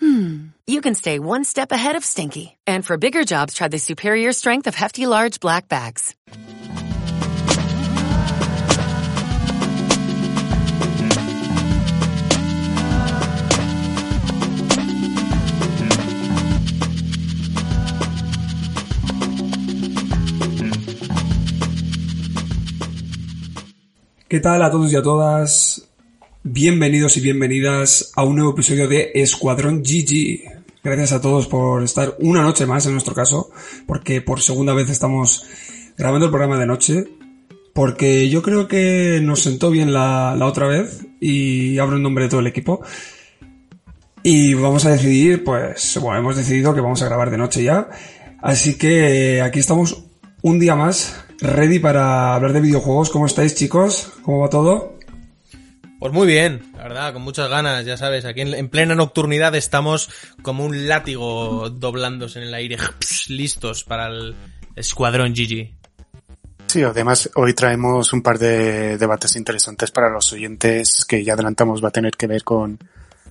hmm, you can stay one step ahead of stinky. And for bigger jobs, try the superior strength of Hefty Large Black Bags. ¿Qué tal a todos y a todas? Bienvenidos y bienvenidas a un nuevo episodio de Escuadrón GG. Gracias a todos por estar una noche más en nuestro caso, porque por segunda vez estamos grabando el programa de noche, porque yo creo que nos sentó bien la, la otra vez y abro en nombre de todo el equipo. Y vamos a decidir, pues, bueno, hemos decidido que vamos a grabar de noche ya. Así que aquí estamos un día más, ready para hablar de videojuegos. ¿Cómo estáis, chicos? ¿Cómo va todo? Pues muy bien, la verdad, con muchas ganas, ya sabes, aquí en, en plena nocturnidad estamos como un látigo doblándose en el aire, listos para el escuadrón GG. Sí, además hoy traemos un par de debates interesantes para los oyentes que ya adelantamos va a tener que ver con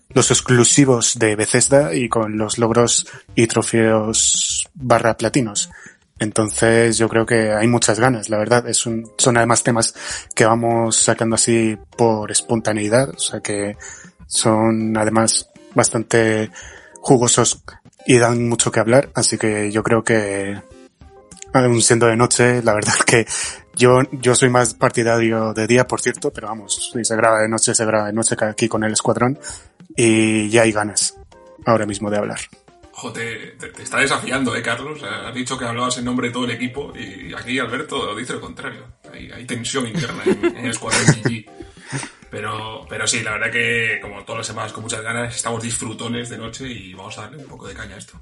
los exclusivos de Bethesda y con los logros y trofeos barra platinos. Entonces yo creo que hay muchas ganas, la verdad. Es un, son además temas que vamos sacando así por espontaneidad, o sea que son además bastante jugosos y dan mucho que hablar, así que yo creo que aun siendo de noche, la verdad que yo, yo soy más partidario de día, por cierto, pero vamos, si se graba de noche, se graba de noche aquí con el escuadrón y ya hay ganas ahora mismo de hablar. Joder, te, te, está desafiando, ¿eh, Carlos? Has dicho que hablabas en nombre de todo el equipo y aquí Alberto dice lo contrario. Hay, hay tensión interna en, en el escuadrón GG. Pero, pero sí, la verdad que como todas las semanas con muchas ganas, estamos disfrutones de noche y vamos a darle un poco de caña a esto.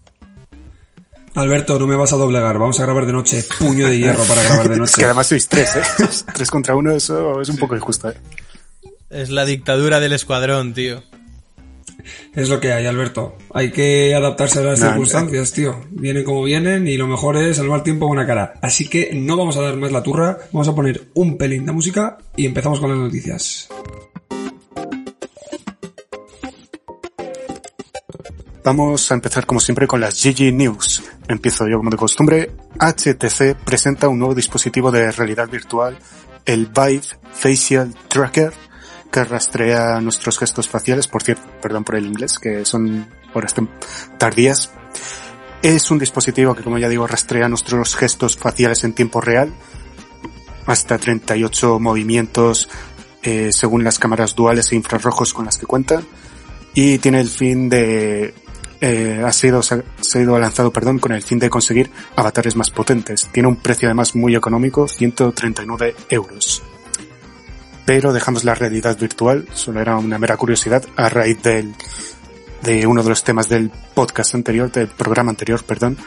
Alberto, no me vas a doblegar, vamos a grabar de noche, puño de hierro para grabar de noche. Es que además sois tres, ¿eh? tres contra uno, eso es un poco injusto, ¿eh? Es la dictadura del escuadrón, tío. Es lo que hay, Alberto. Hay que adaptarse a las nah, circunstancias, tío. Vienen como vienen y lo mejor es salvar tiempo con una cara. Así que no vamos a dar más la turra, vamos a poner un pelín de música y empezamos con las noticias. Vamos a empezar como siempre con las GG News. Empiezo yo como de costumbre. HTC presenta un nuevo dispositivo de realidad virtual, el Vive Facial Tracker, que rastrea nuestros gestos faciales, por cierto, perdón por el inglés, que son horas tardías. Es un dispositivo que, como ya digo, rastrea nuestros gestos faciales en tiempo real, hasta 38 movimientos eh, según las cámaras duales e infrarrojos con las que cuenta, y tiene el fin de eh, ha sido, ha sido lanzado, perdón, con el fin de conseguir avatares más potentes. Tiene un precio además muy económico, 139 euros. Pero dejamos la realidad virtual, solo era una mera curiosidad, a raíz del, de uno de los temas del podcast anterior, del programa anterior, perdón,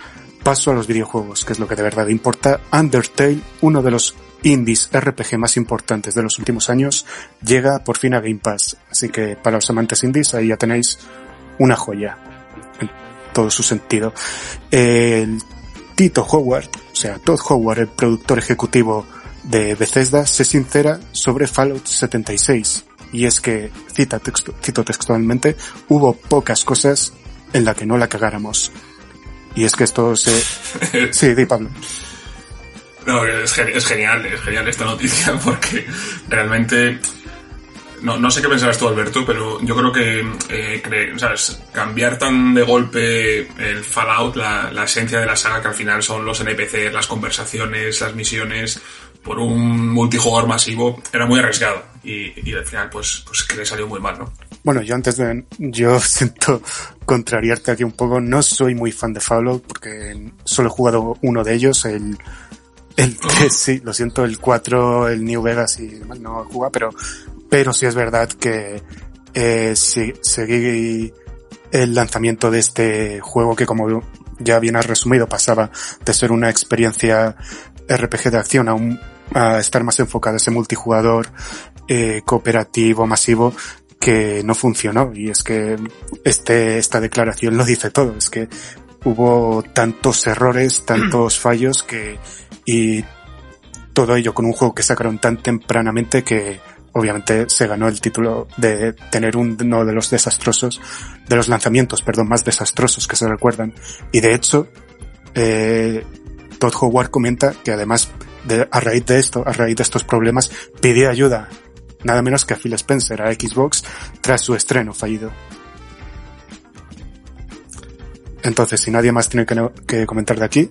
paso a los videojuegos, que es lo que de verdad importa. Undertale, uno de los indies RPG más importantes de los últimos años, llega por fin a Game Pass. Así que para los amantes indies, ahí ya tenéis una joya en todo su sentido. El Tito Howard, o sea, Todd Howard, el productor ejecutivo de Bethesda, se sincera sobre Fallout 76. Y es que, cita texto, cito textualmente, hubo pocas cosas en la que no la cagáramos. Y es que esto se... sí, di Pablo. No, es, es genial, es genial esta noticia porque realmente no, no sé qué pensarás tú, Alberto, pero yo creo que, eh, ¿sabes? Cambiar tan de golpe el Fallout, la, la, esencia de la saga, que al final son los NPCs, las conversaciones, las misiones, por un multijugador masivo, era muy arriesgado. Y, y al final, pues, pues que le salió muy mal, ¿no? Bueno, yo antes de, yo siento contrariarte aquí un poco, no soy muy fan de Fallout porque solo he jugado uno de ellos, el, el 3, sí, lo siento, el 4, el New Vegas y demás, no jugado, pero pero sí es verdad que eh, seguí el lanzamiento de este juego que como ya bien has resumido pasaba de ser una experiencia RPG de acción a, un, a estar más enfocada a ese multijugador eh, cooperativo, masivo, que no funcionó. Y es que este, esta declaración lo dice todo. Es que hubo tantos errores, tantos fallos que, y todo ello con un juego que sacaron tan tempranamente que obviamente se ganó el título de tener uno de los desastrosos, de los lanzamientos, perdón, más desastrosos que se recuerdan. Y de hecho, eh, Todd Howard comenta que además de, a raíz de esto, a raíz de estos problemas, pidió ayuda nada menos que a Phil Spencer a Xbox tras su estreno fallido. Entonces, si nadie más tiene que, comentar de aquí,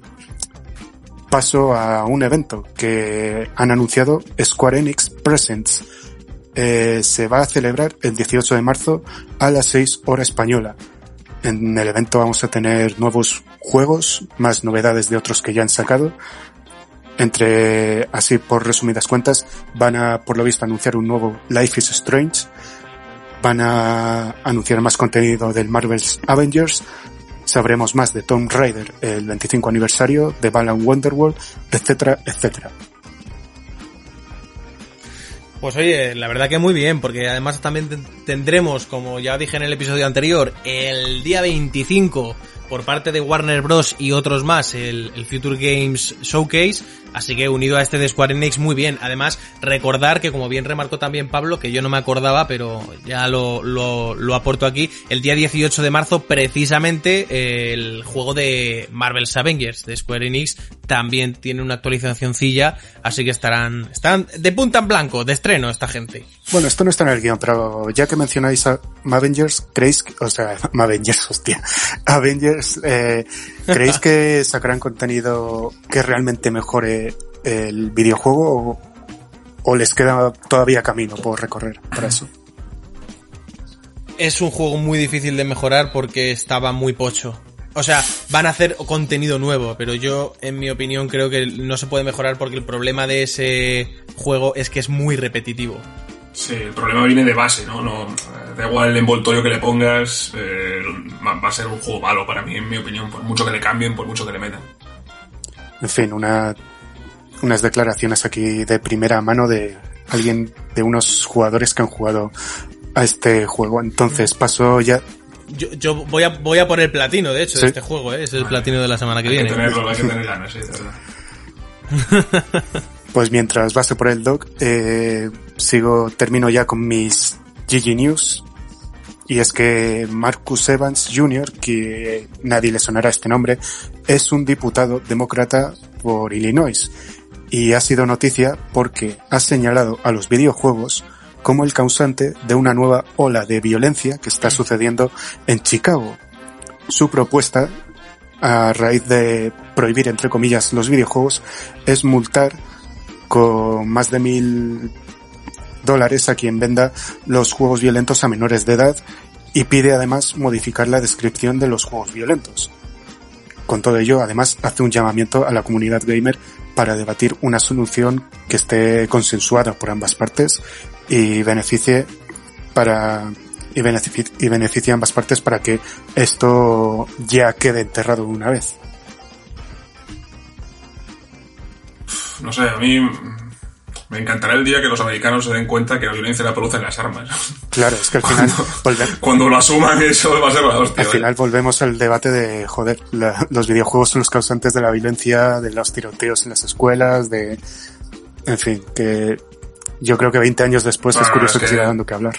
paso a un evento que han anunciado Square Enix Presents. Eh, se va a celebrar el 18 de marzo a las 6 hora española. En el evento vamos a tener nuevos juegos, más novedades de otros que ya han sacado. Entre, así por resumidas cuentas, van a, por lo visto, anunciar un nuevo Life is Strange. Van a anunciar más contenido del Marvel's Avengers, sabremos más de Tomb Raider, el 25 aniversario, de Balan Wonderworld, etcétera, etcétera. Pues oye, la verdad que muy bien, porque además también tendremos, como ya dije en el episodio anterior, el día 25 por parte de Warner Bros. y otros más el, el, Future Games Showcase, así que unido a este de Square Enix muy bien. Además, recordar que como bien remarcó también Pablo, que yo no me acordaba, pero ya lo, lo, lo aporto aquí, el día 18 de marzo precisamente eh, el juego de Marvel's Avengers de Square Enix también tiene una actualizacióncilla, así que estarán, están de punta en blanco, de estreno esta gente. Bueno, esto no está en el guion, pero ya que mencionáis a Avengers, ¿creéis o sea, Avengers, hostia, Avengers, eh, ¿creéis que sacarán contenido que realmente mejore el videojuego o, les queda todavía camino por recorrer para eso? Es un juego muy difícil de mejorar porque estaba muy pocho. O sea, van a hacer contenido nuevo, pero yo, en mi opinión, creo que no se puede mejorar porque el problema de ese juego es que es muy repetitivo. Sí, el problema viene de base, ¿no? no da igual el envoltorio que le pongas, eh, va a ser un juego malo para mí, en mi opinión, por mucho que le cambien, por mucho que le metan. En fin, una, unas declaraciones aquí de primera mano de alguien, de unos jugadores que han jugado a este juego. Entonces paso ya yo, yo voy a voy a poner platino, de hecho, ¿Sí? de este juego, ¿eh? es el platino de la semana que hay viene. Que tenerlo, hay que tener ganas, sí, de verdad. Pues mientras vas por el doc, eh, sigo, termino ya con mis GG News. Y es que Marcus Evans Jr., que nadie le sonará este nombre, es un diputado demócrata por Illinois. Y ha sido noticia porque ha señalado a los videojuegos como el causante de una nueva ola de violencia que está sucediendo en Chicago. Su propuesta, a raíz de prohibir, entre comillas, los videojuegos, es multar con más de mil dólares a quien venda los juegos violentos a menores de edad y pide además modificar la descripción de los juegos violentos. Con todo ello, además, hace un llamamiento a la comunidad gamer para debatir una solución que esté consensuada por ambas partes y beneficie para y beneficie, y beneficie a ambas partes para que esto ya quede enterrado una vez. No sé, a mí me encantará el día que los americanos se den cuenta que la violencia la producen las armas. Claro, es que al final... Cuando, cuando lo asuman eso va a ser la hostia. Al final volvemos al debate de, joder, la, los videojuegos son los causantes de la violencia, de los tiroteos en las escuelas, de... En fin, que yo creo que 20 años después Bueno, es curioso es que, que- siga dando que hablar.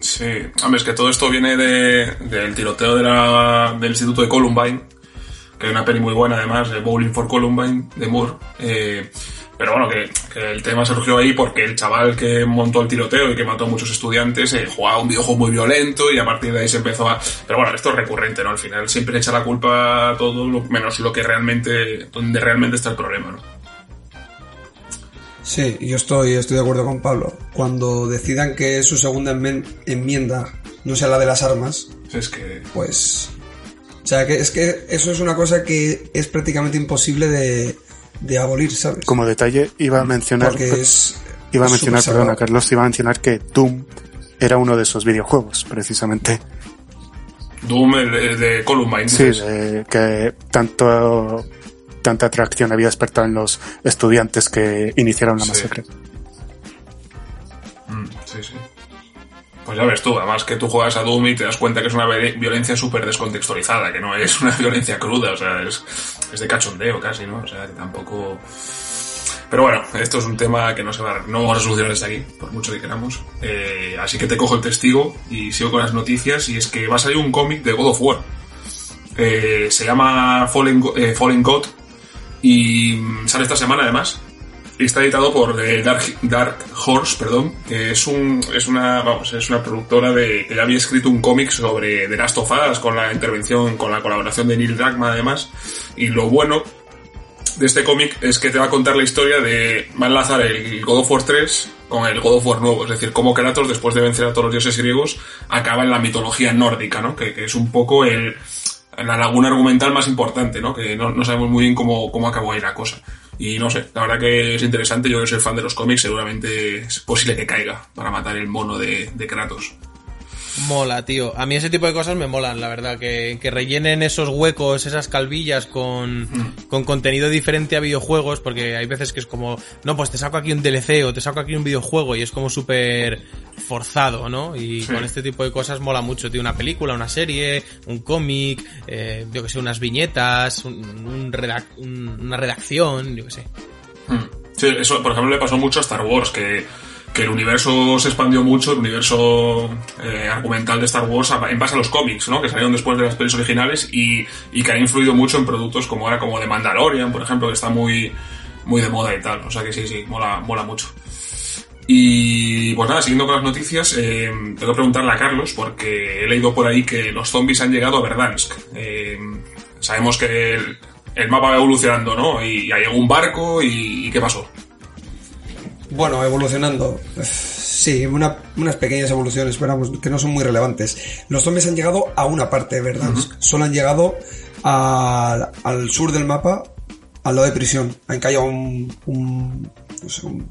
Sí, hombre, es que todo esto viene de, del tiroteo de la, del Instituto de Columbine, que hay una peli muy buena además, de Bowling for Columbine, de Moore. Eh, pero bueno, que, que el tema surgió ahí porque el chaval que montó el tiroteo y que mató a muchos estudiantes eh, jugaba un videojuego muy violento y a partir de ahí se empezó a... Pero bueno, esto es recurrente, ¿no? Al final siempre echa la culpa a todo, menos lo que realmente, donde realmente está el problema, ¿no? Sí, yo estoy, estoy de acuerdo con Pablo. Cuando decidan que su segunda enmienda no sea la de las armas, Es que... pues... O sea, que es que eso es una cosa que es prácticamente imposible de, de abolir, ¿sabes? Como detalle, iba a mencionar, Porque es... iba a mencionar, perdona. Carlos, iba a mencionar que Doom era uno de esos videojuegos, precisamente. Doom, el de, el de Columbine. Sí, de- que tanto, tanta atracción había despertado en los estudiantes que iniciaron la Sí. masacre. Mm, sí, sí. Pues ya ves tú, además que tú juegas a Doom y te das cuenta que es una vi- violencia súper descontextualizada, que no es una violencia cruda, o sea, es, es de cachondeo casi, ¿no? O sea, que tampoco... Pero bueno, esto es un tema que no se va, no vamos a solucionar desde aquí, por mucho que queramos. Eh, así que te cojo el testigo y sigo con las noticias, y es que va a salir un cómic de God of War. Eh, se llama Fallen, eh, Fallen God y mm, sale esta semana además. Está editado por eh, Dark, Dark Horse, perdón, que es un es una vamos es una productora de que ya había escrito un cómic sobre The Last of Us con la intervención con la colaboración de Neil Druckmann además y lo bueno de este cómic es que te va a contar la historia de va a enlazar el God of War 3 con el God of War nuevo, es decir, cómo Kratos después de vencer a todos los dioses griegos acaba en la mitología nórdica, ¿no? Que, que es un poco el la laguna argumental más importante, ¿no? Que no, no sabemos muy bien cómo, cómo acabó ahí la cosa. Y no sé, la verdad que es interesante, yo que soy fan de los cómics, seguramente es posible que caiga para matar el mono de, de Kratos. Mola, tío. A mí ese tipo de cosas me molan, la verdad. Que, que rellenen esos huecos, esas calvillas con, con contenido diferente a videojuegos, porque hay veces que es como, no, pues te saco aquí un DLC o te saco aquí un videojuego y es como súper forzado, ¿no? Y Sí. con este tipo de cosas mola mucho, tío. Una película, una serie, un cómic, eh, yo que sé, unas viñetas, un, un redac- un- una redacción, yo que sé. Mm. Sí, eso, por ejemplo, le pasó mucho a Star Wars, que, que el universo se expandió mucho, el universo eh, argumental de Star Wars en base a los cómics, ¿no? Que salieron después de las pelis originales y, y que han influido mucho en productos como ahora como The Mandalorian, por ejemplo, que está muy, muy de moda y tal. O sea que sí, sí, mola, mola mucho. Y pues nada, siguiendo con las noticias, eh, tengo que preguntarle a Carlos, porque he leído por ahí que los zombies han llegado a Verdansk. Eh, sabemos que el, mapa va evolucionando, ¿no? Y, hay un barco y, y ¿qué pasó? Bueno, evolucionando. Sí, una- unas pequeñas evoluciones, pero que no son muy relevantes. Los zombies han llegado a una parte verdad. Solo han llegado al, al sur del mapa, al lado de prisión. Han caído un, un, no sé, un,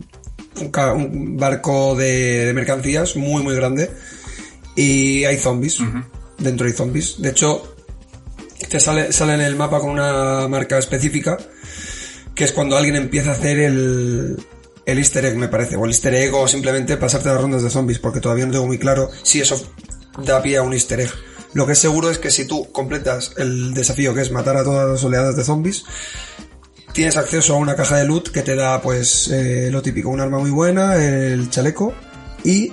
un ca- un barco de, de mercancías muy, muy grande. Y hay zombies. Dentro hay zombies. De hecho, te sale, sale en el mapa con una marca específica que es cuando alguien empieza a hacer el, el easter egg, me parece, o el easter egg o simplemente pasarte las rondas de zombies, porque todavía no tengo muy claro si eso da pie a un easter egg. Lo que es seguro es que si tú completas el desafío que es matar a todas las oleadas de zombies, tienes acceso a una caja de loot que te da pues eh, lo típico, un arma muy buena, el chaleco y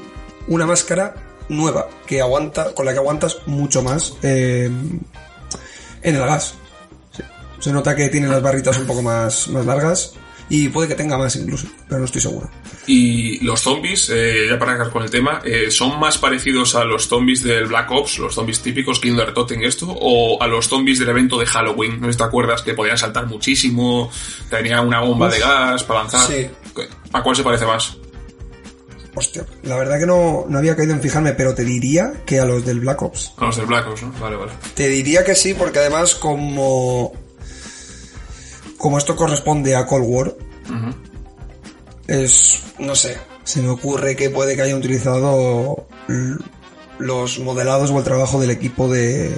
una máscara nueva que aguanta, con la que aguantas mucho más eh, en el gas. Se nota que tiene las barritas un poco más, más largas y puede que tenga más incluso, pero no estoy seguro. Y los zombies, eh, ya para acabar con el tema, eh, ¿son más parecidos a los zombies del Black Ops, los zombies típicos, Kinder Totten esto, o a los zombies del evento de Halloween? ¿No sé si te acuerdas que podían saltar muchísimo, tenía una bomba Uf, de gas para lanzar? sí. ¿A cuál se parece más? Hostia, la verdad que no, no había caído en fijarme, pero te diría que a los del Black Ops. A los del Black Ops, ¿no? Vale, vale. Te diría que sí, porque además como como esto corresponde a Cold War, es, no sé, se me ocurre que puede que haya utilizado los modelados o el trabajo del equipo de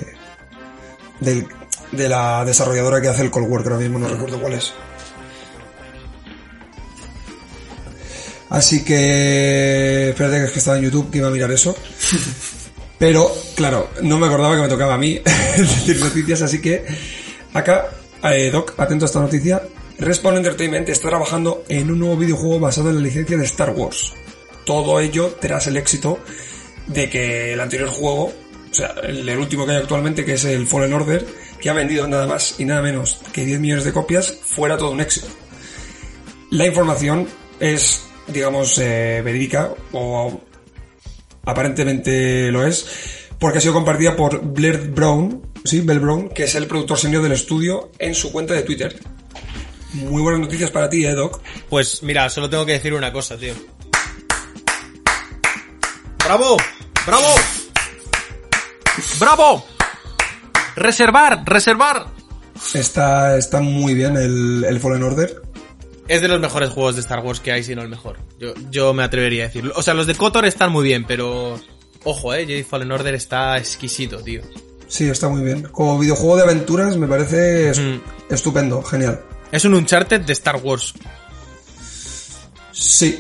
del- de la desarrolladora que hace el Cold War, que ahora mismo no recuerdo cuál es. Así que, espérate que es que estaba en YouTube que iba a mirar eso. Pero, claro, no me acordaba que me tocaba a mí decir noticias, así que acá, eh, Doc, atento a esta noticia. Respawn Entertainment está trabajando en un nuevo videojuego basado en la licencia de Star Wars. Todo ello tras el éxito de que el anterior juego, o sea, el, último que hay actualmente, que es el Fallen Order, que ha vendido nada más y nada menos que 10 millones de copias, fuera todo un éxito. La información es, digamos, eh, verídica o aparentemente lo es, porque ha sido compartida por Blair Brown, sí, Bell Brown, que es el productor senior del estudio, en su cuenta de Twitter. Muy buenas noticias para ti, eh, Doc. Pues mira, solo tengo que decir una cosa, tío. ¡Bravo! ¡Bravo! ¡Bravo! ¡Reservar! ¡Reservar! Está, está muy bien el, el Fallen Order. Es de los mejores juegos de Star Wars que hay, si no el mejor. Yo, yo me atrevería a decirlo. O sea, los de KOTOR están muy bien, pero... Ojo, eh, Jedi Fallen Order está exquisito, tío. Sí, está muy bien. Como videojuego de aventuras me parece es- Mm. estupendo, genial. Es un Uncharted de Star Wars. Sí.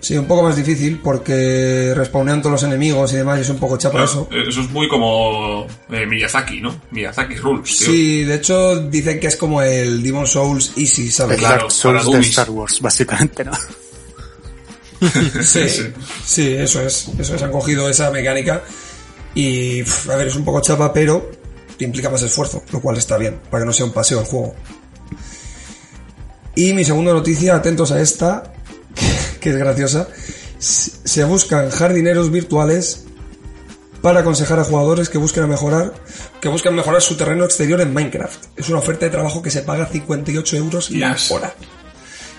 Sí, un poco más difícil porque respawnean todos los enemigos y demás y es un poco chapa eso. Claro, eso es muy como eh, Miyazaki, ¿no? Miyazaki Rules, tío. Sí, de hecho dicen que es como el Demon Souls Easy, ¿sabes? El Claro, Dark Souls para de. Star Wars, básicamente, ¿no? Sí, Sí. sí, eso es. Eso es, han cogido esa mecánica y, a ver, es un poco chapa, pero te implica más esfuerzo, lo cual está bien, para que no sea un paseo el juego. Y mi segunda noticia, atentos a esta, que es graciosa. Se buscan jardineros virtuales para aconsejar a jugadores que busquen a mejorar, que buscan mejorar su terreno exterior en Minecraft. Es una oferta de trabajo que se paga 58 euros la hora.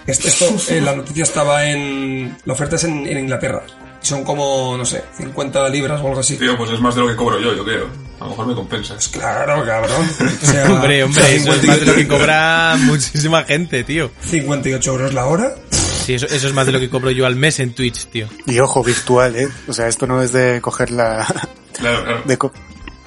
Esto, esto, eh, la noticia estaba en. La oferta es en, en Inglaterra. Son como, no sé, 50 libras o algo así. Tío, pues es más de lo que cobro yo, yo creo. A lo mejor me compensas. Claro, cabrón. O sea, Hombre, hombre, o sea, eso es más de lo que 58 cobra muchísima gente, tío. 58 euros la hora. Sí, eso, eso es más de lo que cobro yo al mes en Twitch, tío. Y ojo, virtual, ¿eh? O sea, esto no es de coger la... Claro, claro. De co-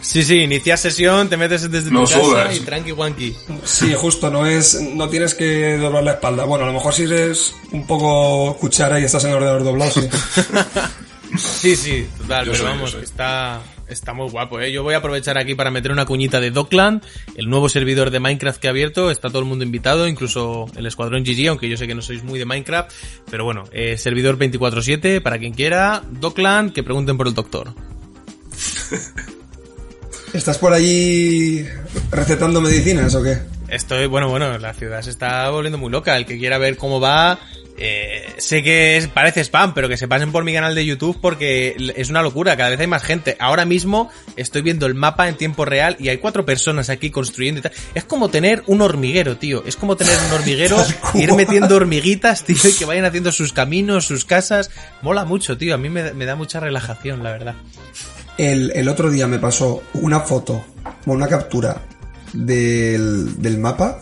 Sí, sí, inicias sesión, te metes desde No tu casa sudas. y tranqui wanky. Sí, justo, no es, no tienes que doblar la espalda. Bueno, a lo mejor si eres un poco cuchara y estás en el ordenador doblado, sí. Sí, sí, total, Yo pero soy, vamos, está, está muy guapo, ¿eh? Yo voy a aprovechar aquí para meter una cuñita de Dockland, el nuevo servidor de Minecraft que ha abierto, está todo el mundo invitado, incluso el Escuadrón GG, aunque yo sé que no sois muy de Minecraft, pero bueno, eh, servidor 24-7, para quien quiera, Dockland, que pregunten por el doctor. ¿Estás por allí recetando medicinas o qué? Estoy, bueno, bueno, la ciudad se está volviendo muy loca. El que quiera ver cómo va, eh, sé que es- parece spam, pero que se pasen por mi canal de YouTube porque es una locura. Cada vez hay más gente. Ahora mismo estoy viendo el mapa en tiempo real y hay cuatro personas aquí construyendo y tal. Es como tener un hormiguero, tío. Es como tener un hormiguero, ir metiendo hormiguitas, tío, y que vayan haciendo sus caminos, sus casas. Mola mucho, tío. A mí me da mucha relajación, la verdad. El, el otro día me pasó una foto, o una captura del, del mapa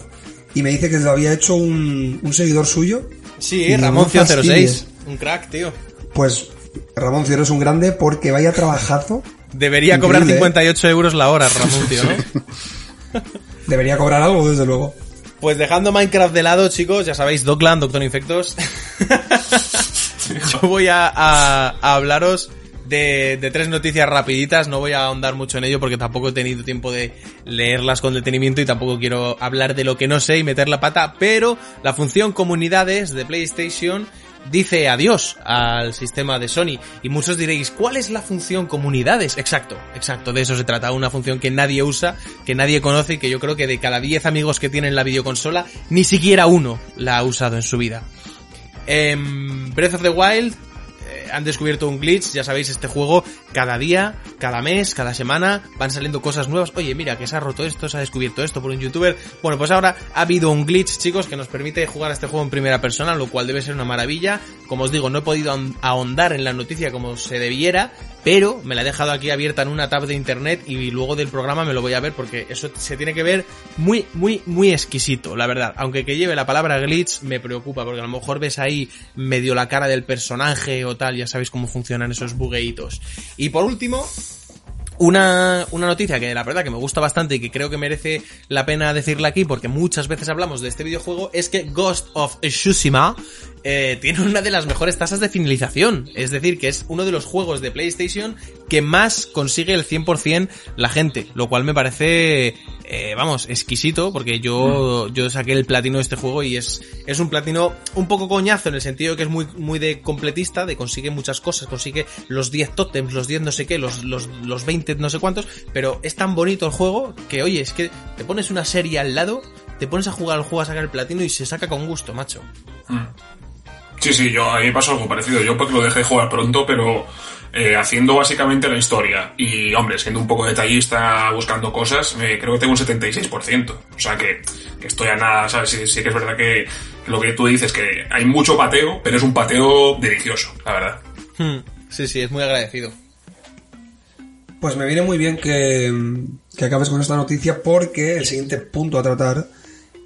y me dice que lo había hecho un, un seguidor suyo. Sí, Y Ramón no fastidies. 06. Un crack, tío. Pues Ramón Ciero es un grande porque vaya trabajazo. Debería cobrar Increíble, ¿eh? 58 euros la hora, Ramón, tío, ¿no? Debería cobrar algo, desde luego. Pues dejando Minecraft de lado, chicos, ya sabéis, Dockland, Doctor Infectos. Yo voy a, a- a hablaros de, de tres noticias rapiditas, no voy a ahondar mucho en ello porque tampoco he tenido tiempo de leerlas con detenimiento y tampoco quiero hablar de lo que no sé y meter la pata, pero la función comunidades de PlayStation dice adiós al sistema de Sony. Y muchos diréis, ¿cuál es la función comunidades? Exacto, exacto, de eso se trata. Una función que nadie usa, que nadie conoce y que yo creo que de cada 10 amigos que tienen la videoconsola, ni siquiera uno la ha usado en su vida. Em, Breath of the Wild eh, han descubierto un glitch, ya sabéis, este juego cada día, cada mes, cada semana van saliendo cosas nuevas. Oye, mira, que se ha roto esto, se ha descubierto esto por un youtuber. Bueno, pues ahora ha habido un glitch, chicos, que nos permite jugar a este juego en primera persona, lo cual debe ser una maravilla. Como os digo, no he podido ahon- ahondar en la noticia como se debiera, pero me la he dejado aquí abierta en una tab de internet y luego del programa me lo voy a ver porque eso se tiene que ver muy, muy, muy exquisito, la verdad. Aunque que lleve la palabra glitch me preocupa porque a lo mejor ves ahí medio la cara del personaje o tal, ya sabéis cómo funcionan esos bugueitos. Y por último, una, una noticia que la verdad que me gusta bastante y que creo que merece la pena decirla aquí porque muchas veces hablamos de este videojuego es que Ghost of Tsushima eh, tiene una de las mejores tasas de finalización. Es decir, que es uno de los juegos de PlayStation que más consigue el 100% la gente. Lo cual me parece, eh, vamos, exquisito porque yo, yo saqué el platino de este juego y es, es un platino un poco coñazo en el sentido que es muy, muy de completista, de consigue muchas cosas, consigue los 10 tótems, los 10 no sé qué, los, los, los 20 no sé cuántos, pero es tan bonito el juego que, oye, es que te pones una serie al lado, te pones a jugar al juego a sacar el platino y se saca con gusto, macho. Sí, sí, yo a mí me pasó algo parecido. Yo porque lo dejé jugar pronto, pero eh, haciendo básicamente la historia y, hombre, siendo un poco detallista, buscando cosas, eh, creo que tengo un 76%. O sea que, que estoy a nada, ¿sabes? Sí, sí que es verdad que lo que tú dices, que hay mucho pateo, pero es un pateo delicioso, la verdad. Hmm, Sí, sí, es muy agradecido. Pues me viene muy bien que, que acabes con esta noticia porque el siguiente punto a tratar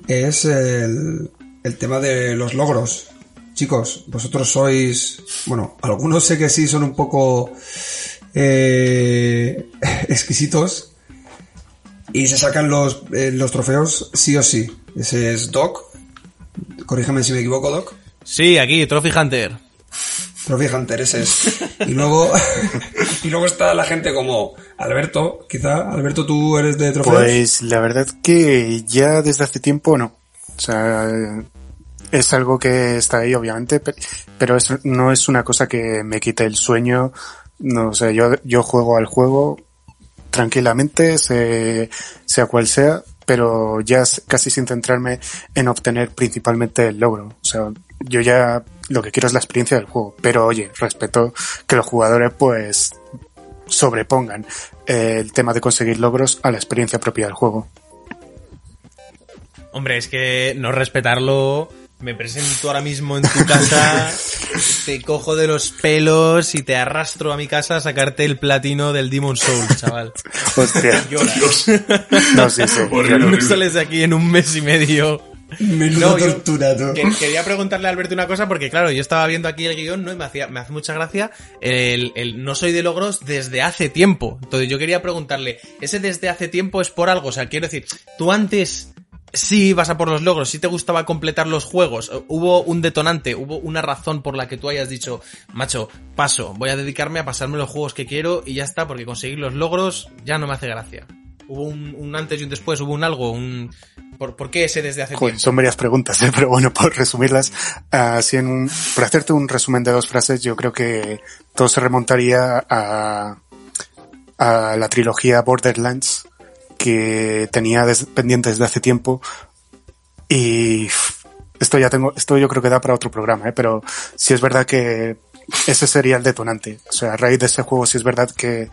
es el, el tema de los logros. Chicos, vosotros sois, bueno, algunos sé que sí son un poco eh, exquisitos y se sacan los, eh, los trofeos sí o sí. Ese es Doc. Corrígeme si me equivoco, Doc. Sí, aquí, Trophy Hunter. Trophy Hunter, ese es. Y luego, y luego está la gente como Alberto, quizá. Alberto, ¿tú eres de trofeos? Pues la verdad que ya desde hace tiempo no. O sea, es algo que está ahí, obviamente, pero no es una cosa que me quite el sueño. No sea, yo, yo juego al juego tranquilamente, sea cual sea, pero ya casi sin centrarme en obtener principalmente el logro. O sea, yo ya lo que quiero es la experiencia del juego, pero oye, respeto que los jugadores pues sobrepongan el tema de conseguir logros a la experiencia propia del juego. Hombre, es que no respetarlo me presento ahora mismo en tu casa, te cojo de los pelos y te arrastro a mi casa a sacarte el platino del Demon Soul, chaval. Hostia. Lloras. No, sí, sí. No sales de aquí en un mes y medio. Menudo No, yo- tortura, tú. Que- quería preguntarle a Alberto una cosa porque claro, yo estaba viendo aquí el guion, ¿no? Y me hacía, me hace mucha gracia el, el no soy de logros desde hace tiempo. Entonces yo quería preguntarle, ¿ese desde hace tiempo es por algo? O sea, quiero decir, tú antes sí ibas a por los logros, sí te gustaba completar los juegos, hubo un detonante, hubo una razón por la que tú hayas dicho, macho, paso, voy a dedicarme a pasarme los juegos que quiero y ya está, porque conseguir los logros ya no me hace gracia. Hubo un, un antes y un después, hubo un algo, un... ¿Por, por qué ese desde hace Joder, tiempo? son varias preguntas, ¿eh? pero bueno, por resumirlas, así en un, por hacerte un resumen de dos frases, yo creo que todo se remontaría a, a la trilogía Borderlands que tenía pendiente desde hace tiempo y esto ya tengo, esto yo creo que da para otro programa, ¿eh? pero sí es verdad que ese sería el detonante. O sea, a raíz de ese juego sí es verdad que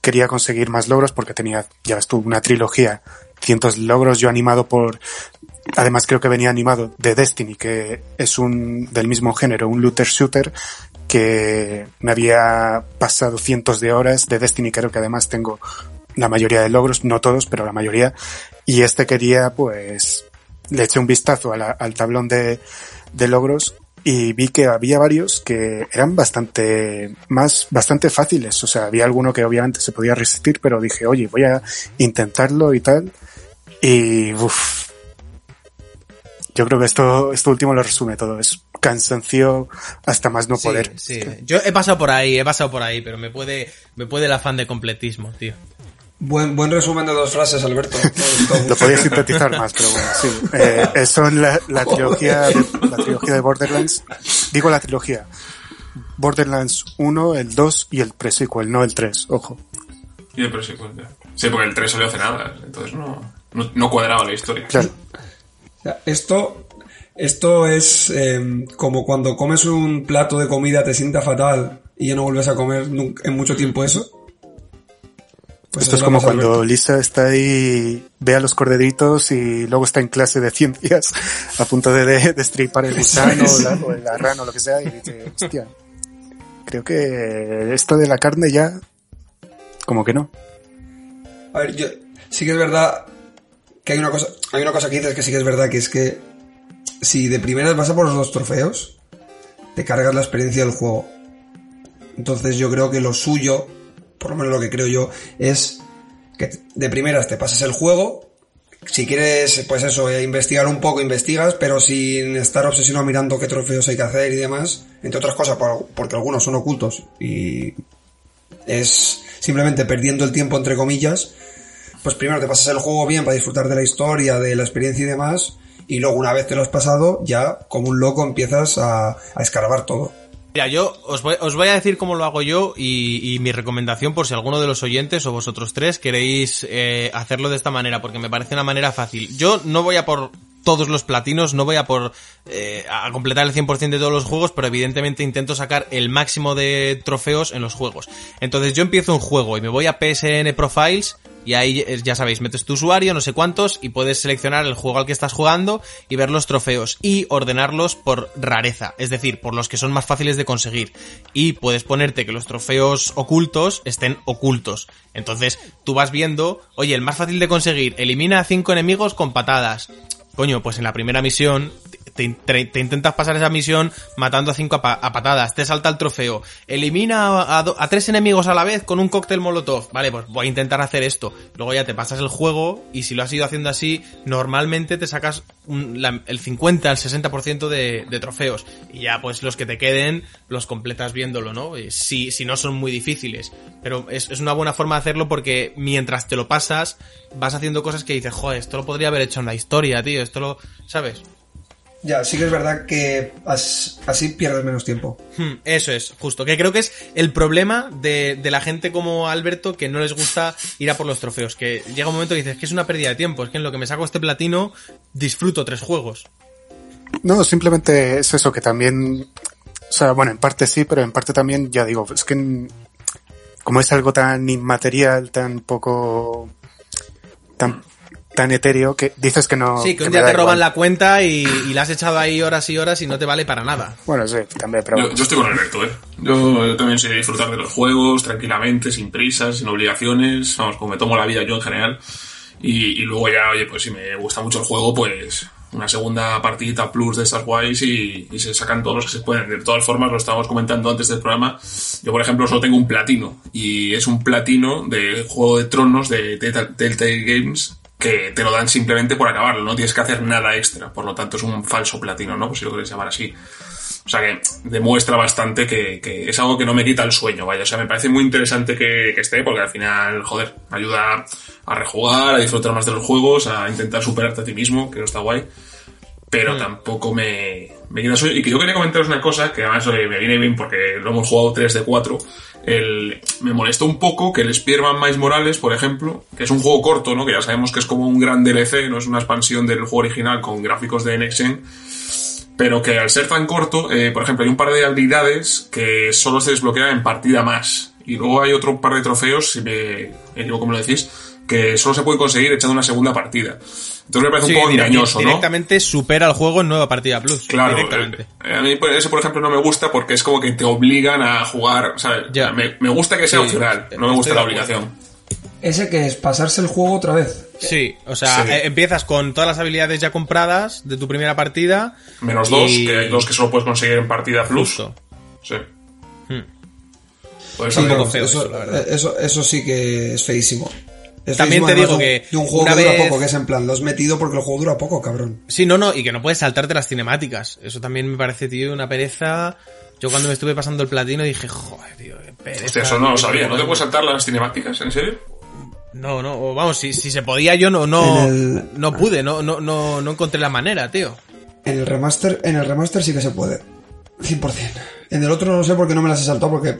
quería conseguir más logros porque tenía, ya ves tú, una trilogía, cientos de logros, yo animado por, además creo que venía animado de Destiny, que es un, del mismo género, un looter shooter, que me había pasado cientos de horas de Destiny, creo que además tengo la mayoría de logros, no todos, pero la mayoría, y este quería, pues, le eché un vistazo a la- al tablón de, de logros y vi que había varios que eran bastante más, bastante fáciles. O sea, había alguno que obviamente se podía resistir, pero dije, oye, voy a intentarlo y tal. Y uff. Yo creo que esto, esto último lo resume todo. Es cansancio hasta más no Sí, poder. Sí, yo he pasado por ahí, he pasado por ahí, pero me puede, me puede el afán de completismo, tío. Buen, buen resumen de dos frases, Alberto. Lo podía sintetizar más, pero bueno, sí. Eh, eh, son la, la trilogía de, la trilogía de Borderlands. Digo la trilogía. Borderlands 1, el 2 y el pre-sequel, no el 3, ojo. Y el pre-sequel, ya. Sí, porque el 3 salió hace nada, entonces no, no, no cuadraba la historia. Claro. Esto, esto es eh, como cuando comes un plato de comida, te sienta fatal y ya no vuelves a comer nunca- en mucho tiempo eso. Pues Esto es como cuando Alberto. Lisa está ahí, ve a los corderitos y luego está en clase de ciencias a punto de, de destripar el gusano o la, o la rana o lo que sea y dice, hostia, creo que esto de la carne ya, como que no. A ver, yo, sí que es verdad que hay una cosa, hay una cosa que dices que sí que es verdad, que es que si de primeras vas a por los dos trofeos, te cargas la experiencia del juego. Entonces yo creo que lo suyo, por lo menos lo que creo yo, es que de primeras te pases el juego. Si quieres, pues eso, eh, investigar un poco, investigas, pero sin estar obsesionado mirando qué trofeos hay que hacer y demás. Entre otras cosas, por- porque algunos son ocultos y es simplemente perdiendo el tiempo entre comillas, pues primero te pasas el juego bien para disfrutar de la historia, de la experiencia y demás, y luego una vez te lo has pasado, ya como un loco empiezas a, a escarbar todo. Mira, yo os voy, os voy a decir cómo lo hago yo y, y mi recomendación por si alguno de los oyentes o vosotros tres queréis eh, hacerlo de esta manera, porque me parece una manera fácil. Yo no voy a por todos los platinos, no voy a por eh, a completar el 100% de todos los juegos, pero evidentemente intento sacar el máximo de trofeos en los juegos. Entonces yo empiezo un juego y me voy a PSN Profiles y ahí eh, ya sabéis, metes tu usuario, no sé cuántos, y puedes seleccionar el juego al que estás jugando y ver los trofeos y ordenarlos por rareza, es decir, por los que son más fáciles de conseguir. Y puedes ponerte que los trofeos ocultos estén ocultos. Entonces tú vas viendo, oye, el más fácil de conseguir, elimina a cinco enemigos con patadas. Coño, pues en la primera misión te- te, te- te intentas pasar esa misión matando a cinco a, pa- a patadas, te salta el trofeo, elimina a, tres enemigos a la vez con un cóctel molotov, vale, pues voy a intentar hacer esto, luego ya te pasas el juego y si lo has ido haciendo así, normalmente te sacas el 50 al 60% de, de trofeos y ya pues los que te queden los completas viéndolo, ¿no? Eh, Si, si no son muy difíciles, pero es, es una buena forma de hacerlo porque mientras te lo pasas vas haciendo cosas que dices, joder, esto lo podría haber hecho en la historia, tío, esto lo, ¿sabes? Ya, sí que es verdad que as- así pierdes menos tiempo. Hmm, Eso es, justo. Que creo que es el problema de, de la gente como Alberto que no les gusta ir a por los trofeos. Que llega un momento que dices que es una pérdida de tiempo. Es que en lo que me saco este platino disfruto tres juegos. No, simplemente es eso que también, o sea, bueno, en parte sí, pero en parte también, ya digo, es que como es algo tan inmaterial, tan poco, tan, tan etéreo, que dices que no. sí, que un me día te roban igual. la cuenta y, y la has echado ahí horas y horas y no te vale para nada. Bueno, sí, también, pero Yo, yo estoy con Alberto, ¿eh? Yo, yo también sé disfrutar de los juegos tranquilamente, sin prisas, sin obligaciones, vamos, como me tomo la vida yo en general. Y, y luego ya, oye, pues si me gusta mucho el juego, pues una segunda partidita plus de estas guays y, y se sacan todos los que se pueden. De todas formas, lo estábamos comentando antes del programa. Yo, por ejemplo, solo tengo un platino. Y es un platino de Juego de Tronos de Telltale Games que te lo dan simplemente por acabarlo. No tienes que hacer nada extra. Por lo tanto, es un falso platino, ¿no? Pues si lo queréis llamar así. O sea que demuestra bastante que, que es algo que no me quita el sueño, vaya. O sea, me parece muy interesante que, que esté, porque al final, joder, me ayuda a rejugar, a disfrutar más de los juegos, a intentar superarte a ti mismo, que no está guay. Pero tampoco me, me quita el sueño. Y que yo quería comentaros una cosa, que además oye, me viene bien porque lo hemos jugado 3 de 4. Me molestó un poco que el Spearman Miles Morales, por ejemplo, que es un juego corto, ¿no? Que ya sabemos que es como un gran DLC, no es una expansión del juego original con gráficos de Next pero que al ser tan corto, eh, por ejemplo, hay un par de habilidades que solo se desbloquean en partida más. Y luego hay otro par de trofeos, si me equivoco como lo decís, que solo se pueden conseguir echando una segunda partida. Entonces me parece Sí, un poco engañoso, ¿no? Directamente supera el juego en nueva partida plus. Claro, Directamente. eh, a mí pues, ese por ejemplo no me gusta porque es como que te obligan a jugar. Ya. Me, me gusta que sea Sí, opcional, no me gusta la obligación. Ese que es pasarse el juego otra vez. Sí, o sea, Sí. eh, empiezas con todas las habilidades ya compradas de tu primera partida. Menos y- dos, que hay dos que solo puedes conseguir en partida plus. Justo. Sí. Hmm. Pues Sí, un poco feo eso, eso, la verdad. eso, eso sí que es feísimo. Es También te digo que de un juego una que dura vez- poco, que es en plan, lo has metido porque el juego dura poco, cabrón. Sí, no, no, y que no puedes saltarte las cinemáticas. Eso también me parece, tío, una pereza. Yo cuando me estuve pasando el platino dije, joder, tío, qué pereza. Hostia, eso no lo sabía. ¿No te puedes saltar las cinemáticas? ¿En serio? No, no, o vamos, si, si se podía yo no, no, el- no pude, no, no, no, no encontré la manera, tío. En el remaster, en el remaster sí que se puede. 100%. En el otro no sé por qué no me las he saltado porque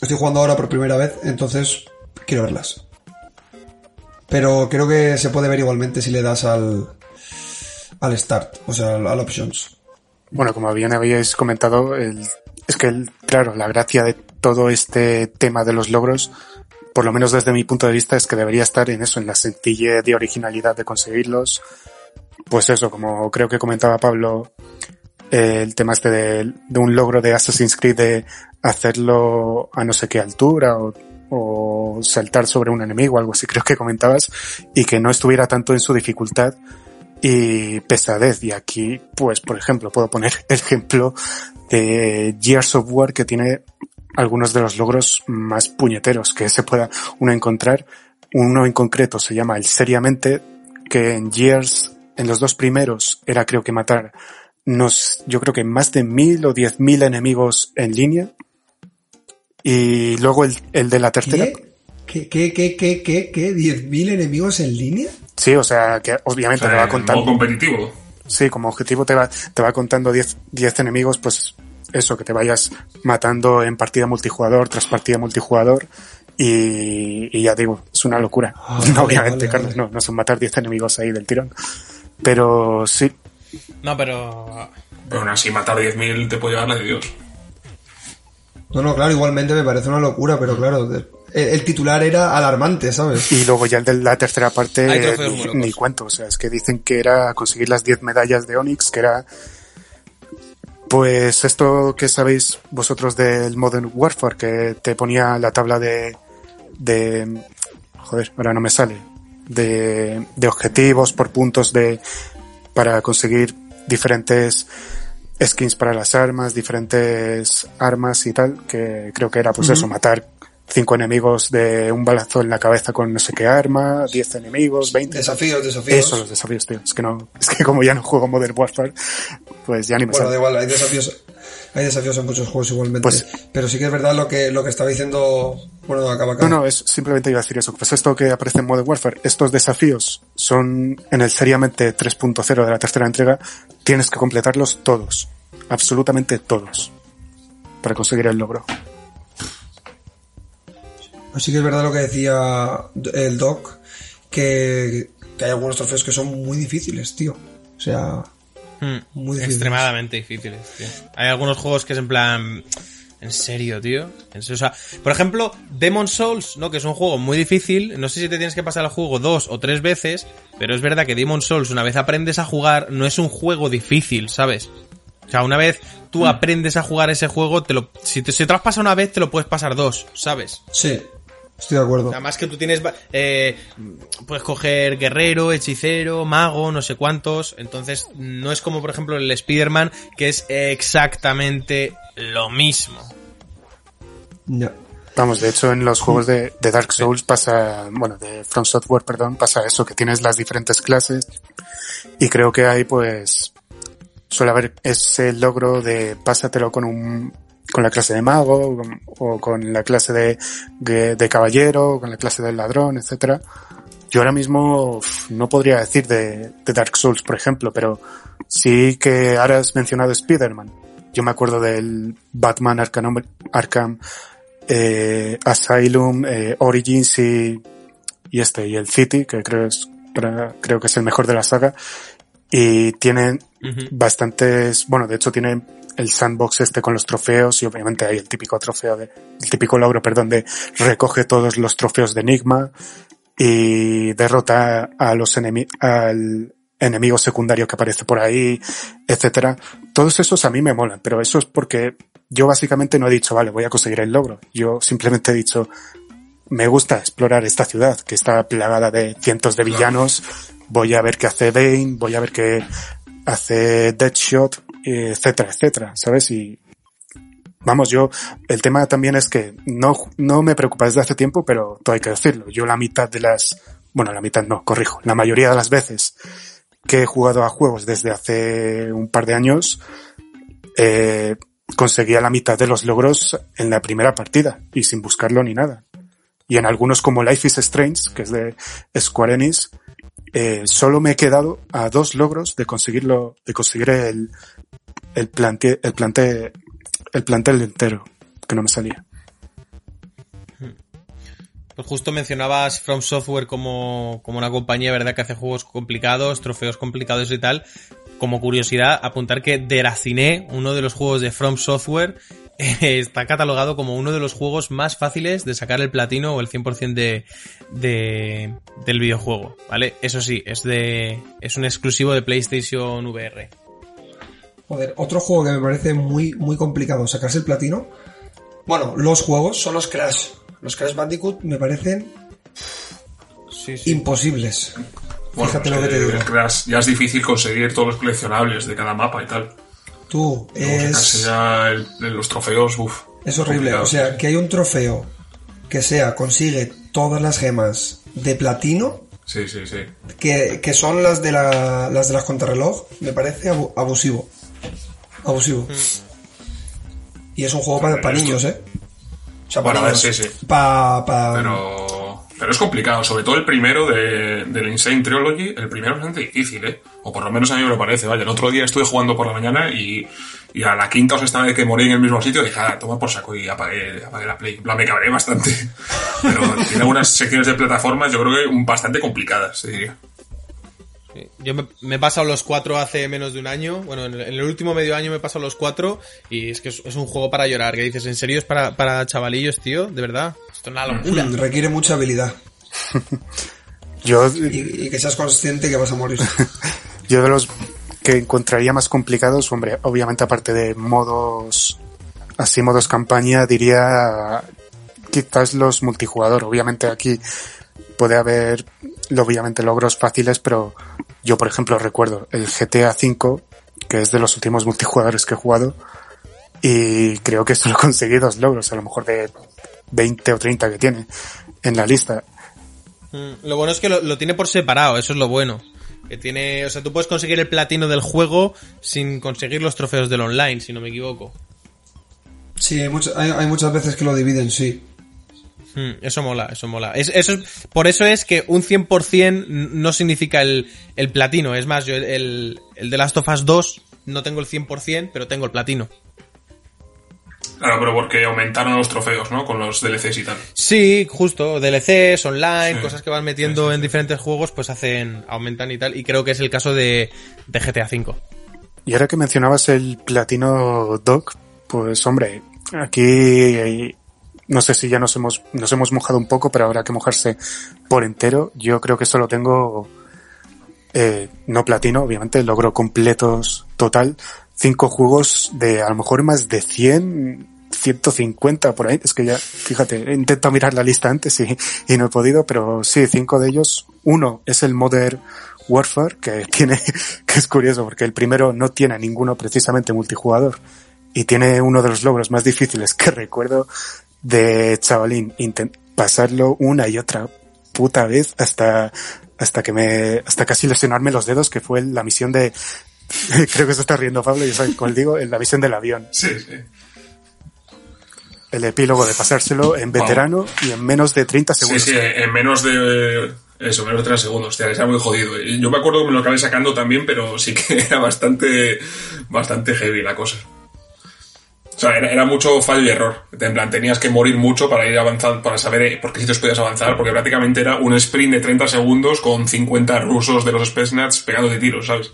estoy jugando ahora por primera vez, entonces quiero verlas. Pero creo que se puede ver igualmente si le das al al start, o sea, al, options. Bueno, como bien habíais comentado, el- es que, el- claro, la gracia de todo este tema de los logros, por lo menos desde mi punto de vista, es que debería estar en eso, en la sencillez de originalidad de conseguirlos. Pues eso, como creo que comentaba Pablo, eh, el tema este de, de un logro de Assassin's Creed de hacerlo a no sé qué altura o, o saltar sobre un enemigo, algo así creo que comentabas, y que no estuviera tanto en su dificultad y pesadez. Y aquí, pues, por ejemplo, puedo poner el ejemplo de Gears of War que tiene algunos de los logros más puñeteros que se pueda uno encontrar. Uno en concreto se llama el Seriamente, que en Gears, en los dos primeros, era creo que matar nos, yo creo que más de mil o diez mil enemigos en línea. Y luego el, el de la tercera. ¿Qué? ¿Qué, qué, qué, qué, qué? ¿10.000 enemigos en línea? Sí, o sea, que obviamente O sea, te va contando. modo competitivo. Sí, como objetivo te va, te va contando 10 10 enemigos, pues eso, que te vayas matando en partida multijugador tras partida multijugador. Y, y ya digo, es una locura. Ah, no, vale, obviamente, vale, Carlos, vale. no, no son matar 10 enemigos ahí del tirón. Pero sí, No, pero... Pero aún así, matar 10.000 te puede llevar la de Dios. No, no, claro, igualmente me parece una locura, pero claro, el, el titular era alarmante, ¿sabes? y luego ya el de la tercera parte eh, ni cuento. O sea, es que dicen que era conseguir las 10 medallas de Onyx, que era pues esto que sabéis vosotros del Modern Warfare, que te ponía la tabla de, de, joder, ahora no me sale, de, de objetivos por puntos de, para conseguir diferentes skins para las armas, diferentes armas y tal, que creo que era pues eso, matar cinco enemigos de un balazo en la cabeza con no sé qué arma, diez enemigos, veinte. Desafíos, desafíos. Eso, los desafíos, tío. Es que no, es que como ya no juego Modern Warfare, pues ya ni me Bueno, sale. da igual, hay desafíos, hay desafíos en muchos juegos igualmente. Pues- Pero sí que es verdad lo que, lo que estaba diciendo, bueno, acaba acá. No, no, es simplemente iba a decir eso. Pues esto que aparece en Modern Warfare, estos desafíos son en el seriamente 3.0 de la tercera entrega, tienes que completarlos todos. Absolutamente todos. Para conseguir el logro. Así que es verdad lo que decía el Doc, que, que hay algunos trofeos que son muy difíciles, tío. O sea, Hmm, Muy difíciles. Extremadamente difíciles, tío. Hay algunos juegos que es en plan... ¿En serio, tío? ¿En serio? O sea, por ejemplo, Demon Souls, ¿no? Que es un juego muy difícil. No sé si te tienes que pasar el juego dos o tres veces, pero es verdad que Demon Souls, una vez aprendes a jugar, no es un juego difícil, ¿sabes? O sea, una vez tú aprendes a jugar ese juego, te lo, si, te, si te lo has pasado una vez, te lo puedes pasar dos, ¿sabes? sí, estoy de acuerdo. Además que tú tienes, eh, puedes coger guerrero, hechicero, mago, no sé cuántos. Entonces, no es como por ejemplo el Spider-Man, que es exactamente lo mismo. Ya. Vamos, de hecho en los juegos de, de Dark Souls pasa, bueno, de From Software, perdón, pasa eso, que tienes las diferentes clases y creo que hay pues suele haber ese logro de pásatelo con un con la clase de mago o con, la clase de, de, caballero con la clase del ladrón, etcétera. Yo ahora mismo no podría decir de, de Dark Souls, por ejemplo, pero sí que ahora has mencionado Spider-Man. Yo me acuerdo del Batman Arkham, Arkham eh, Asylum, eh, Origins y, y este, y el City, que creo es, creo que es el mejor de la saga. Y tienen Bastantes, bueno, de hecho tienen el sandbox este con los trofeos y obviamente hay el típico trofeo de, el típico logro, perdón, de recoge todos los trofeos de Enigma y derrota a los enemi al enemigo secundario que aparece por ahí, etcétera. Todos esos a mí me molan, pero eso es porque yo básicamente no he dicho, vale, voy a conseguir el logro. Yo simplemente he dicho, me gusta explorar esta ciudad que está plagada de cientos de villanos. Voy a ver qué hace Bane, voy a ver qué hace Deadshot, etcétera, etcétera, ¿sabes? Y vamos, yo, el tema también es que no, no me preocupa desde hace tiempo, pero todo hay que decirlo. Yo la mitad de las, bueno, la mitad no, corrijo, la mayoría de las veces que he jugado a juegos desde hace un par de años, eh, conseguía la mitad de los logros en la primera partida y sin buscarlo ni nada. Y en algunos como Life is Strange, que es de Square Enix, eh, solo me he quedado a dos logros de conseguirlo, de conseguir el, el plante, el plante, el plantel entero, que no me salía. Pues justo mencionabas From Software como, como una compañía, ¿verdad? Que hace juegos complicados, trofeos complicados y tal. Como curiosidad, apuntar que Deracine, uno de los juegos de From Software, está catalogado como uno de los juegos más fáciles de sacar el platino o el 100% de, de, del videojuego, ¿vale? Eso sí, es de, es un exclusivo de PlayStation VR. Joder, otro juego que me parece muy, muy complicado sacarse el platino. Bueno, los juegos son los Crash. Los Crash Bandicoot me parecen Sí, sí. imposibles. Bueno, Fíjate lo que te digo. Crash ya es difícil conseguir todos los coleccionables de cada mapa y tal. Tú, es, ya el- el- los trofeos, uff. es horrible. O sea, que hay un trofeo que sea, consigue todas las gemas de platino, Sí, sí, sí. que, que son las de la, las de las contrarreloj, me parece abu- abusivo. Abusivo. Y es un juego para, para niños, ¿eh? O sea, Bueno, para a ver, niños. sí, sí. Pa, pa- Pero, pero es complicado, sobre todo el primero de, del Insane Trilogy, el primero es bastante difícil, ¿eh? O por lo menos a mí me lo parece, vaya. El otro día estuve jugando por la mañana y, y a la quinta o sexta vez que morí en el mismo sitio dije, ah, toma por saco y apagué, apagué la Play. En me cabré bastante. Pero tiene algunas secciones de plataformas, yo creo que bastante complicadas, te diría. Sí. Yo me, me he pasado los cuatro hace menos de un año. Bueno, en el, en el último medio año me he pasado los cuatro. Y es que es, es un juego para llorar. Que dices, ¿en serio es para, para chavalillos, tío? ¿De verdad? Esto es una locura. Mm, requiere mucha habilidad. Yo, Y, y que seas consciente que vas a morir. yo de los que encontraría más complicados, hombre, obviamente aparte de modos, así modos campaña, diría quizás los multijugador. Obviamente aquí puede haber, obviamente logros fáciles, pero yo por ejemplo recuerdo el GTA V que es de los últimos multijugadores que he jugado. Y creo que solo conseguí dos logros, a lo mejor de 20 o 30 que tiene en la lista. Mm, Lo bueno es que lo, lo tiene por separado, eso es lo bueno. Que tiene, o sea, tú puedes conseguir el platino del juego sin conseguir los trofeos del online, si no me equivoco. Sí, hay, hay muchas veces que lo dividen, sí. Mm, Eso mola, eso mola. Es, eso es- por eso es que un 100% no significa el, el platino. Es más, yo el, el, de Last of Us 2 no tengo el 100%, pero tengo el platino. Claro, pero porque aumentaron los trofeos, ¿no? Con los DLCs y tal. Sí, justo, DLCs, online, Sí, cosas que van metiendo sí, sí, en diferentes juegos, pues hacen, aumentan y tal. Y creo que es el caso de, de GTA V. Y ahora que mencionabas el platino Doc, pues hombre, aquí no sé si ya nos hemos, nos hemos mojado un poco, pero habrá que mojarse por entero. Yo creo que solo tengo, eh, no platino, obviamente, logro completos total, cinco juegos de a lo mejor más de 100, 150 por ahí. Es que ya, fíjate, he intentado mirar la lista antes y, y no he podido, pero sí, cinco de ellos. Uno es el Modern Warfare, que tiene, que es curioso porque el primero no tiene ninguno precisamente multijugador y tiene uno de los logros más difíciles que recuerdo de chavalín, intent- pasarlo una y otra puta vez hasta, hasta que me, hasta casi lesionarme los dedos, que fue la misión de, creo que se está riendo Pablo, y sabes cuál digo, en la misión del avión. Sí, sí. El epílogo de pasárselo en veterano y en menos de 30 Sí, segundos. sí, en menos de... Eso, menos de 30 segundos. Hostia, era muy jodido. Yo me acuerdo que me lo acabé sacando también, pero sí que era bastante... Bastante heavy la cosa. O sea, era, era mucho fallo y error. En plan, tenías que morir mucho para ir avanzando, para saber eh, por qué sitios podías avanzar, porque prácticamente era un sprint de 30 segundos con 50 rusos de los Spetsnaz de tiros, ¿sabes?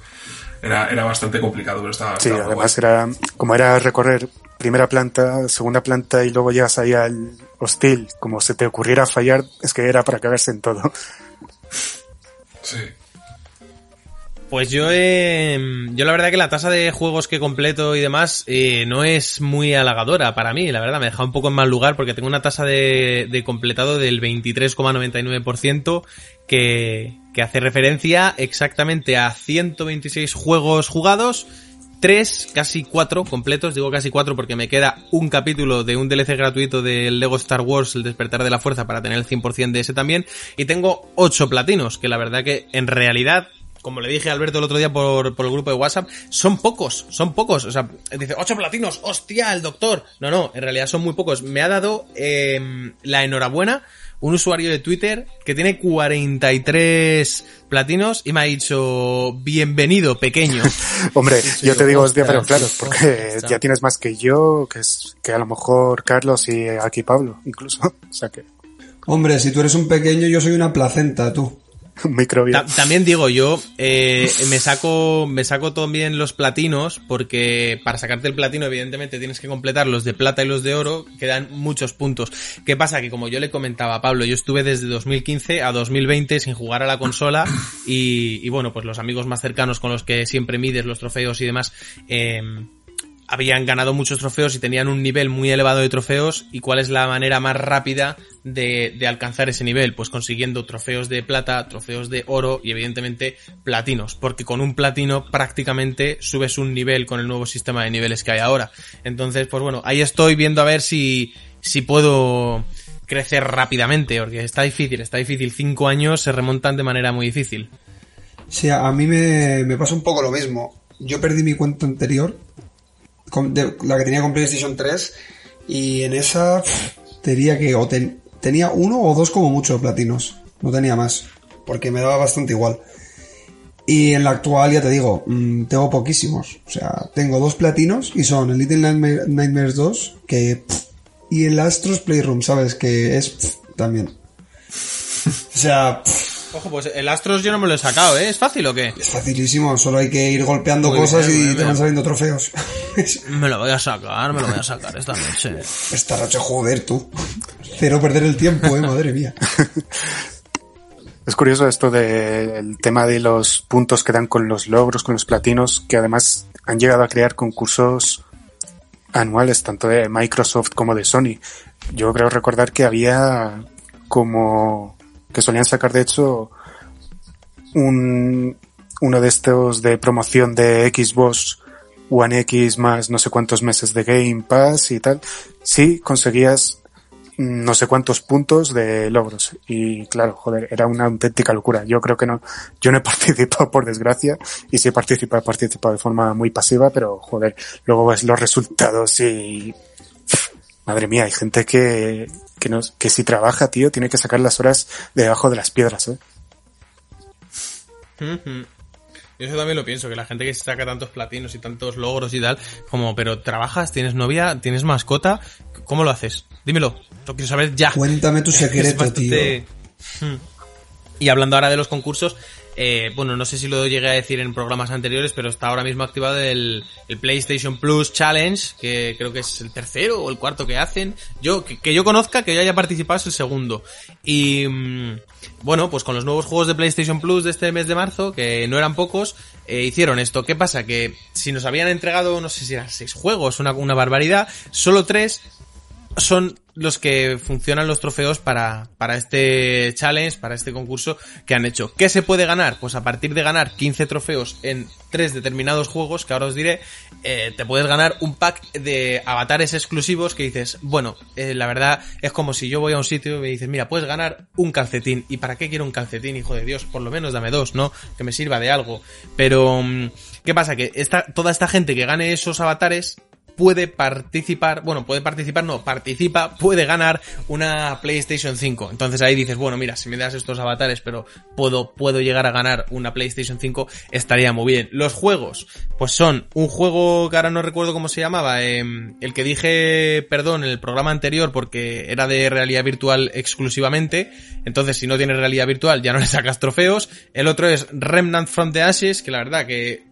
Era, era bastante complicado, pero estaba... Sí, estaba además guay. era, como era recorrer primera planta, segunda planta y luego llegas ahí al hostil, como se te ocurriera fallar, es que era para cagarse en todo. Sí. Pues yo, eh, yo la verdad que la tasa de juegos que completo y demás eh, no es muy halagadora para mí, la verdad me deja un poco en mal lugar porque tengo una tasa de, de completado del 23,99% que, que hace referencia exactamente a 126 juegos jugados, 3, casi 4 completos, digo casi 4 porque me queda un capítulo de un DLC gratuito del Lego Star Wars, el despertar de la fuerza, para tener el 100% de ese también, y tengo 8 platinos, que la verdad que en realidad como le dije a Alberto el otro día por, por el grupo de WhatsApp, son pocos, son pocos. O sea, dice, ocho platinos, hostia, el doctor. No, no, en realidad son muy pocos. Me ha dado eh, la enhorabuena un usuario de Twitter que tiene 43 platinos y me ha dicho, bienvenido, pequeño. Hombre, yo te digo, hostia, pero claro, porque ya tienes más que yo, que es que a lo mejor Carlos y aquí Pablo, incluso. O sea que, Hombre, si tú eres un pequeño, yo soy una placenta, tú. también digo yo, eh, me saco, me saco también los platinos, porque para sacarte el platino, evidentemente, tienes que completar los de plata y los de oro, que dan muchos puntos. ¿Qué pasa? Que como yo le comentaba a Pablo, yo estuve desde 2015 a 2020 sin jugar a la consola, y, y bueno, pues los amigos más cercanos con los que siempre mides los trofeos y demás, eh, habían ganado muchos trofeos y tenían un nivel muy elevado de trofeos y cuál es la manera más rápida de, de alcanzar ese nivel pues consiguiendo trofeos de plata trofeos de oro y evidentemente platinos porque con un platino prácticamente subes un nivel con el nuevo sistema de niveles que hay ahora. Entonces pues bueno ahí estoy viendo a ver si si puedo crecer rápidamente porque está difícil está difícil. Cinco años se remontan de manera muy difícil. Sí, a mí me, me pasa un poco lo mismo. Yo perdí mi cuenta anterior, la que tenía con PlayStation 3, y en esa pff, diría que o ten- tenía uno o dos como mucho platinos. No tenía más, porque me daba bastante igual. Y en la actual, ya te digo, mm, tengo poquísimos. O sea, tengo dos platinos y son el Little Nightmare- Nightmares 2, que... y el Astros Playroom, ¿sabes? Que es también. O sea, ojo pues el Astros yo no me lo he sacado ¿eh? ¿es fácil o qué? Es facilísimo, solo hay que ir golpeando Muy cosas bien, y te bien. van saliendo trofeos. me lo voy a sacar me lo voy a sacar esta noche Esta noche, joder, tú. Cero perder el tiempo, eh, madre mía. Es curioso esto del tema de los puntos que dan con los logros, con los platinos, que además han llegado a crear concursos anuales, tanto de Microsoft como de Sony. Yo creo recordar que había como que solían sacar de hecho un uno de estos de promoción de Xbox One X más no sé cuántos meses de Game Pass y tal, sí conseguías no sé cuántos puntos de logros. Y claro, joder, era una auténtica locura. Yo creo que no, yo no he participado por desgracia, y si he participado, he participado de forma muy pasiva, pero joder, luego ves los resultados y, madre mía, hay gente que, que no, que si trabaja, tío, tiene que sacar las horas de debajo de las piedras, eh. Yo eso también lo pienso, que la gente que se saca tantos platinos y tantos logros y tal, como, pero trabajas, tienes novia, tienes mascota, ¿cómo lo haces? Dímelo, lo quiero saber ya. Cuéntame tu secreto, tío. Hmm. Y hablando ahora de los concursos, eh, bueno, no sé si lo llegué a decir en programas anteriores, pero está ahora mismo activado el, PlayStation Plus Challenge, que creo que es el tercero o el cuarto que hacen. Yo, que, yo conozca, que yo haya participado es el segundo. Y mm, bueno, pues con los nuevos juegos de PlayStation Plus de este mes de marzo, que no eran pocos, eh, hicieron esto. ¿Qué pasa? Que si nos habían entregado, no sé si eran seis juegos, una barbaridad, solo tres son los que funcionan los trofeos para, para este challenge, para este concurso que han hecho. ¿Qué se puede ganar? Pues a partir de ganar 15 trofeos en tres determinados juegos, que ahora os diré, eh, te puedes ganar un pack de avatares exclusivos que dices, bueno, eh, la verdad es como si yo voy a un sitio y me dices, mira, puedes ganar un calcetín. ¿Y para qué quiero un calcetín, hijo de Dios? Por lo menos dame dos, ¿no? Que me sirva de algo. Pero, mm, ¿qué pasa? Que esta, toda esta gente que gane esos avatares puede participar, bueno, puede participar, no, participa, puede ganar una PlayStation 5. Entonces ahí dices, bueno, mira, si me das estos avatares, pero puedo, puedo llegar a ganar una PlayStation 5, estaría muy bien. Los juegos, pues son un juego que ahora no recuerdo cómo se llamaba, em, el que dije, perdón, en el programa anterior porque era de realidad virtual exclusivamente. Entonces, si no tienes realidad virtual, ya no le sacas trofeos. El otro es Remnant from the Ashes, que la verdad que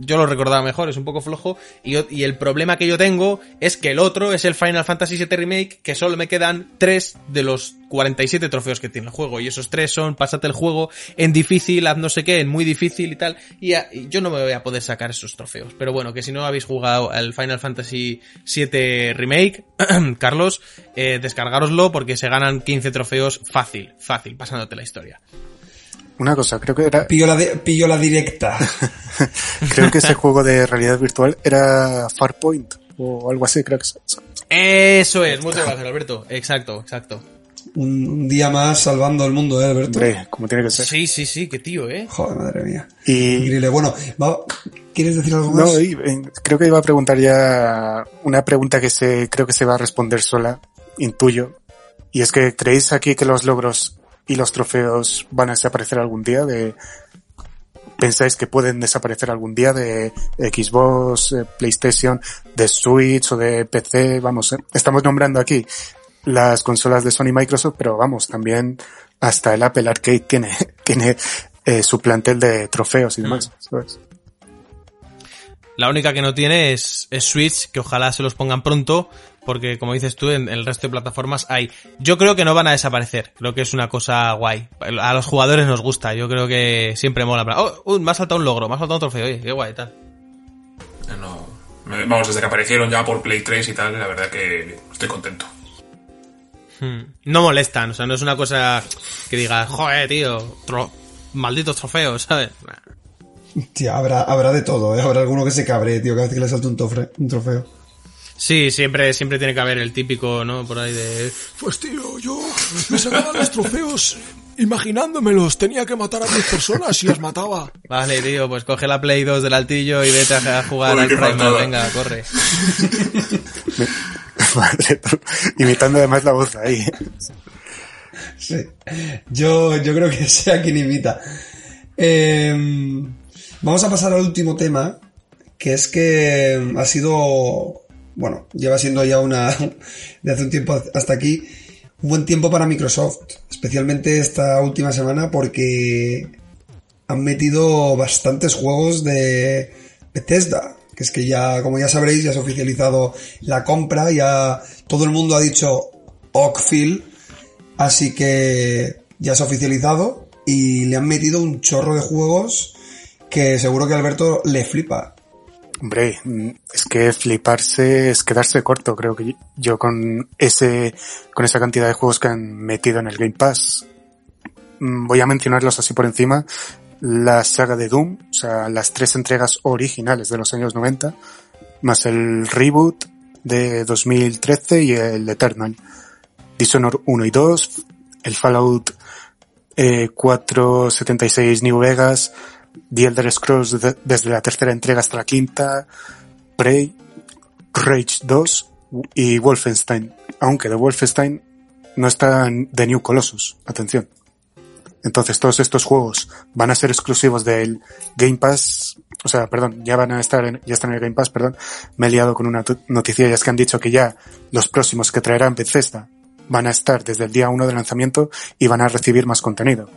yo lo recordaba mejor, es un poco flojo. Y, el problema que yo tengo es que el otro es el Final Fantasy VII Remake, que solo me quedan 3 de los 47 trofeos que tiene el juego. Y esos 3 son, pásate el juego en difícil, haz no sé qué, en muy difícil y tal. Y, yo no me voy a poder sacar esos trofeos. Pero bueno, que si no habéis jugado al Final Fantasy VII Remake, Carlos, eh, descargaroslo porque se ganan 15 trofeos fácil, fácil, pasándote la historia. Una cosa, creo que era... Pillo la, pillo la directa. creo que ese juego de realidad virtual era Farpoint o algo así, creo que es. Eso es, muchas gracias Alberto. Exacto, exacto. Un, día más salvando el mundo, ¿eh, Alberto? Hombre, como tiene que ser. Sí, sí, sí, qué tío, ¿eh? Joder, madre mía. Y... Increíble. Bueno, ¿quieres decir algo más? No, creo que iba a preguntar ya una pregunta que se, creo que se va a responder sola, intuyo. Y es que creéis aquí que los logros y los trofeos van a desaparecer algún día de pensáis que pueden desaparecer algún día de Xbox, eh, PlayStation, de Switch o de PC, vamos, eh, estamos nombrando aquí las consolas de Sony y Microsoft, pero vamos, también hasta el Apple Arcade tiene, tiene eh, su plantel de trofeos y demás. Mm. La única que no tiene es, es Switch, que ojalá se los pongan pronto, porque como dices tú, en el resto de plataformas hay. Yo creo que no van a desaparecer, creo que es una cosa guay. A los jugadores nos gusta, yo creo que siempre mola. Oh, uh, me ha saltado un logro, me ha saltado un trofeo, oye, qué guay, tal. No, vamos, desde que aparecieron ya por Play 3 y tal, la verdad que estoy contento. Hmm. No molestan, o sea, no es una cosa que diga, joder, tío, malditos trofeos, ¿sabes? Tía, habrá, habrá de todo, ¿eh? Habrá alguno que se cabre, tío, cada vez que le salte un, un trofeo. Sí, siempre, siempre tiene que haber el típico, ¿no? Por ahí de... Pues tío, yo me sacaba los trofeos imaginándomelos. Tenía que matar a 10 personas y las mataba. Vale, tío, pues coge la Play 2 del altillo y vete a jugar al Primal. Venga, corre. Vale, imitando además la voz ahí. Sí. Yo, yo creo que sea quien imita. Em, vamos a pasar al último tema, que es que ha sido bueno, lleva siendo ya una, de hace un tiempo hasta aquí, un buen tiempo para Microsoft, especialmente esta última semana porque han metido bastantes juegos de Bethesda, que es que ya, como ya sabréis, ya se ha oficializado la compra, ya todo el mundo ha dicho Oakfield, así que ya se ha oficializado y le han metido un chorro de juegos que seguro que Alberto le flipa. Hombre, mm, es que fliparse es quedarse corto, creo que yo con ese, con esa cantidad de juegos que han metido en el Game Pass. Mm, voy a mencionarlos así por encima. la saga de Doom, o sea, las tres entregas originales de los años 90, más el reboot de 2013 y el Eternal. Dishonored 1 y 2, el Fallout eh, 476 New Vegas, The Elder Scrolls de- desde la tercera entrega hasta la quinta, Prey, Rage 2 y Wolfenstein. Aunque de Wolfenstein no está The New Colossus. Atención. Entonces todos estos juegos van a ser exclusivos del Game Pass, o sea, perdón, ya van a estar en, ya están en el Game Pass, perdón. Me he liado con una noticia y es que han dicho que ya los próximos que traerán Bethesda van a estar desde el día 1 de lanzamiento y van a recibir más contenido.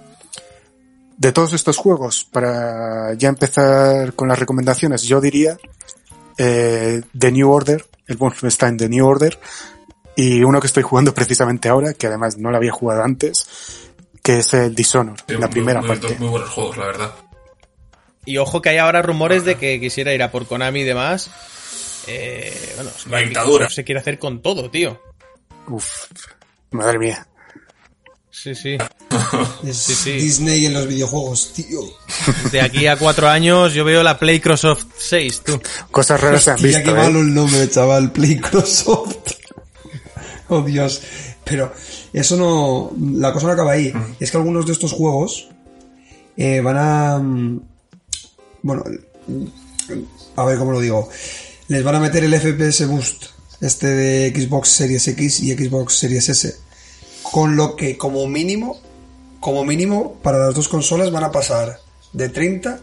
De todos estos juegos, para ya empezar con las recomendaciones, yo diría eh, The New Order, el Wolfenstein The New Order, y uno que estoy jugando precisamente ahora, que además no lo había jugado antes, que es el Dishonored, Sí, la muy- primera muy, parte. Muy buenos juegos, la verdad. Y ojo que hay ahora rumores de que quisiera ir a por Konami y demás. Eh, bueno, La dictadura. Se quiere hacer con todo, tío. Uf, madre mía. Sí, sí. Es Sí, sí. Disney en los videojuegos, tío. De aquí a cuatro años yo veo la Playcrosoft 6, tú. Cosas raras se han Hostia, visto, qué ¿eh? malo el nombre, chaval. Playcrosoft. oh, Dios. Pero eso no... La cosa no acaba ahí. Es que algunos de estos juegos eh, van a... mm, Bueno, mm, a ver cómo lo digo. Les van a meter el FPS Boost, este de Xbox Series X y Xbox Series S. Con lo que, como mínimo, como mínimo, para las dos consolas van a pasar de 30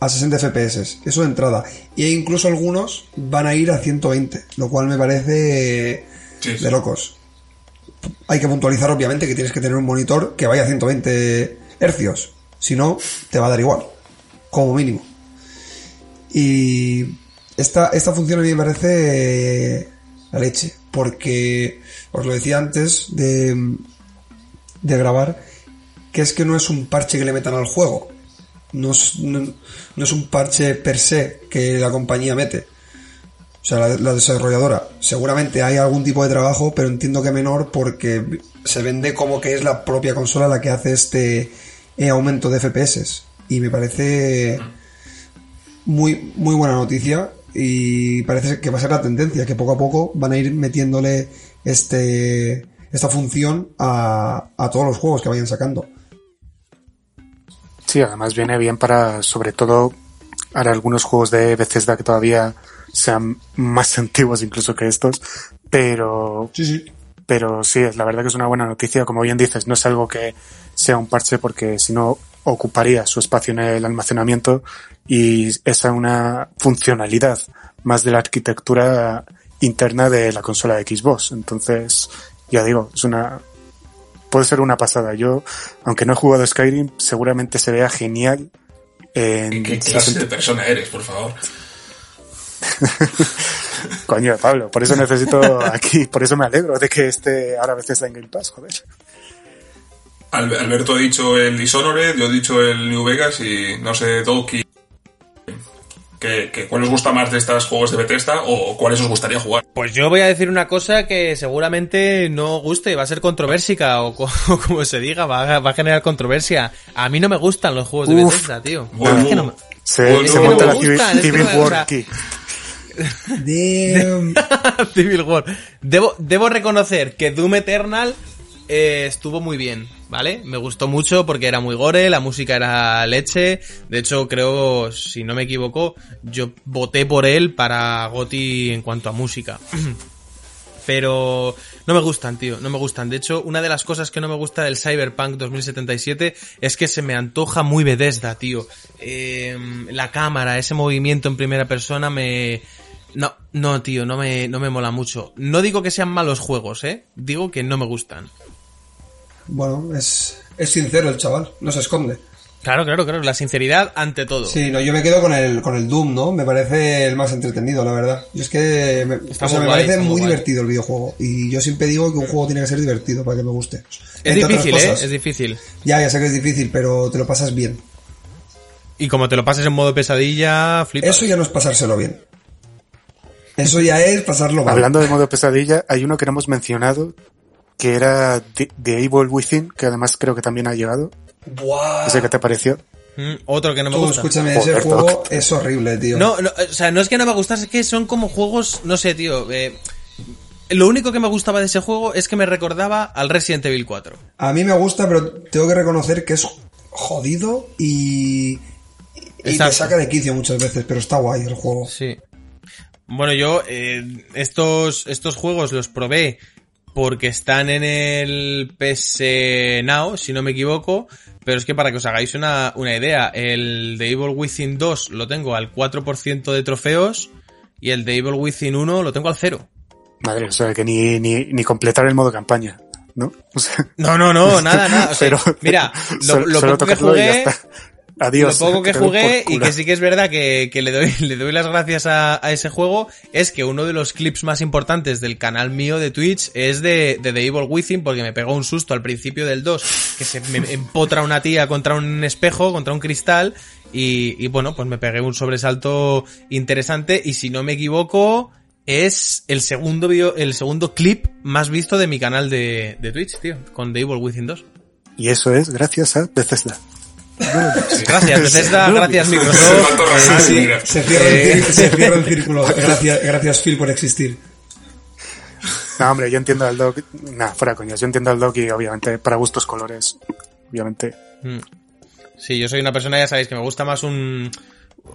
a 60 FPS, eso de entrada. Y incluso algunos van a ir a 120, lo cual me parece Sí, sí. de locos. Hay que puntualizar obviamente que tienes que tener un monitor que vaya a 120 hercios, si no te va a dar igual, como mínimo. Y esta, esta función a mí me parece la leche, porque os lo decía antes de, de grabar, que es que no es un parche que le metan al juego. No es, no, es un parche per se que la compañía mete. O sea, la, la desarrolladora. Seguramente hay algún tipo de trabajo, pero entiendo que menor porque se vende como que es la propia consola la que hace este eh, aumento de FPS. Y me parece muy, muy buena noticia y parece que va a ser la tendencia, que poco a poco van a ir metiéndole este, esta función a, a todos los juegos que vayan sacando. Sí, además viene bien para, sobre todo, para algunos juegos de Bethesda que todavía sean más antiguos incluso que estos, pero, Sí, sí. pero sí, es la verdad que es una buena noticia. Como bien dices, no es algo que sea un parche porque si no ocuparía su espacio en el almacenamiento y es una funcionalidad más de la arquitectura interna de la consola de Xbox. Entonces, ya digo, es una, puede ser una pasada. Yo, aunque no he jugado Skyrim, seguramente se vea genial en ¿Qué clase de persona eres, por favor? Coño, Pablo, por eso necesito aquí, por eso me alegro de que esté ahora a veces en Game Pass, joder. Al- Alberto ha dicho el Dishonored, yo he dicho el New Vegas y no sé, Doki. ¿Qué, qué, ¿Cuál os gusta más de estos juegos de Bethesda o cuáles os gustaría jugar? Pues yo voy a decir una cosa que seguramente no guste, va a ser controversica o co- o como se diga, va a, va a generar controversia. A mí no me gustan los juegos de. Bethesda, tío. Bueno, Es que no me- Se, monta la Civil, que War aquí. Damn. Civil War. Debo, debo reconocer que Doom Eternal eh, estuvo muy bien, ¿vale? Me gustó mucho porque era muy gore, la música era leche. De hecho, creo, si no me equivoco, yo voté por él para Goti en cuanto a música. Pero no me gustan, tío, no me gustan. De hecho, una de las cosas que no me gusta del Cyberpunk 2077 es que se me antoja muy Bethesda, tío. Eh, la cámara, ese movimiento en primera persona me... No, no, tío, no me, no me mola mucho. No digo que sean malos juegos, ¿eh? Digo que no me gustan. Bueno, es, es sincero el chaval, no se esconde. Claro, claro, claro. La sinceridad ante todo. Sí, no, yo me quedo con el, con el Doom, ¿no? Me parece el más entretenido, la verdad. Yo es que me, o sea, me guay, parece muy guay. divertido el videojuego. Y yo siempre digo que un juego tiene que ser divertido para que me guste. Es Entre difícil, ¿eh? Es difícil. Ya, ya sé que es difícil, pero te lo pasas bien. Y como te lo pases en modo pesadilla, flipas. Eso ya no es pasárselo bien. Eso ya es pasarlo mal. Hablando de modo pesadilla, hay uno que no hemos mencionado, que era The, The Evil Within, que además creo que también ha llegado. Buah. ¿Ese que te pareció? Mm, otro que no me Tú, gusta. escúchame, ese Joder, juego es horrible, tío. No, no, o sea, no es que no me gustase, es que son como juegos, no sé, tío. eh, lo único que me gustaba de ese juego es que me recordaba al Resident Evil 4. A mí me gusta, pero tengo que reconocer que es jodido y, y te saca de quicio muchas veces, pero está guay el juego. Sí. Bueno, yo eh, estos, estos juegos los probé porque están en el PS Now, si no me equivoco, pero es que para que os hagáis una, una idea, el de Evil Within 2 lo tengo al 4% de trofeos y el de Evil Within 1 lo tengo al 0. Madre, o sea, que ni, ni, ni completar el modo campaña, ¿no? O sea, No, no, no, nada, nada. O sea, pero, mira, lo, solo- lo poco que jugué. Adiós. lo poco que jugué y que sí que es verdad que, que le, doy, le doy las gracias a, a ese juego es que uno de los clips más importantes del canal mío de Twitch es de, de The Evil Within porque me pegó un susto al principio del 2 que se me empotra una tía contra un espejo, contra un cristal y, y bueno, pues me pegué un sobresalto interesante y si no me equivoco es el segundo video, el segundo clip más visto de mi canal de, de Twitch, tío, con The Evil Within 2. Y eso es gracias a Bethesda. Gracias, Bethesda, gracias Microsoft. Sí, se cierra, el, cir- se cierra el círculo. Gracias, gracias Phil por existir. No, hombre, yo entiendo al Doc. Nah, fuera coñas. Yo entiendo al Doc y obviamente para gustos colores. Obviamente. Mm. Sí, yo soy una persona, ya sabéis, que me gusta más un,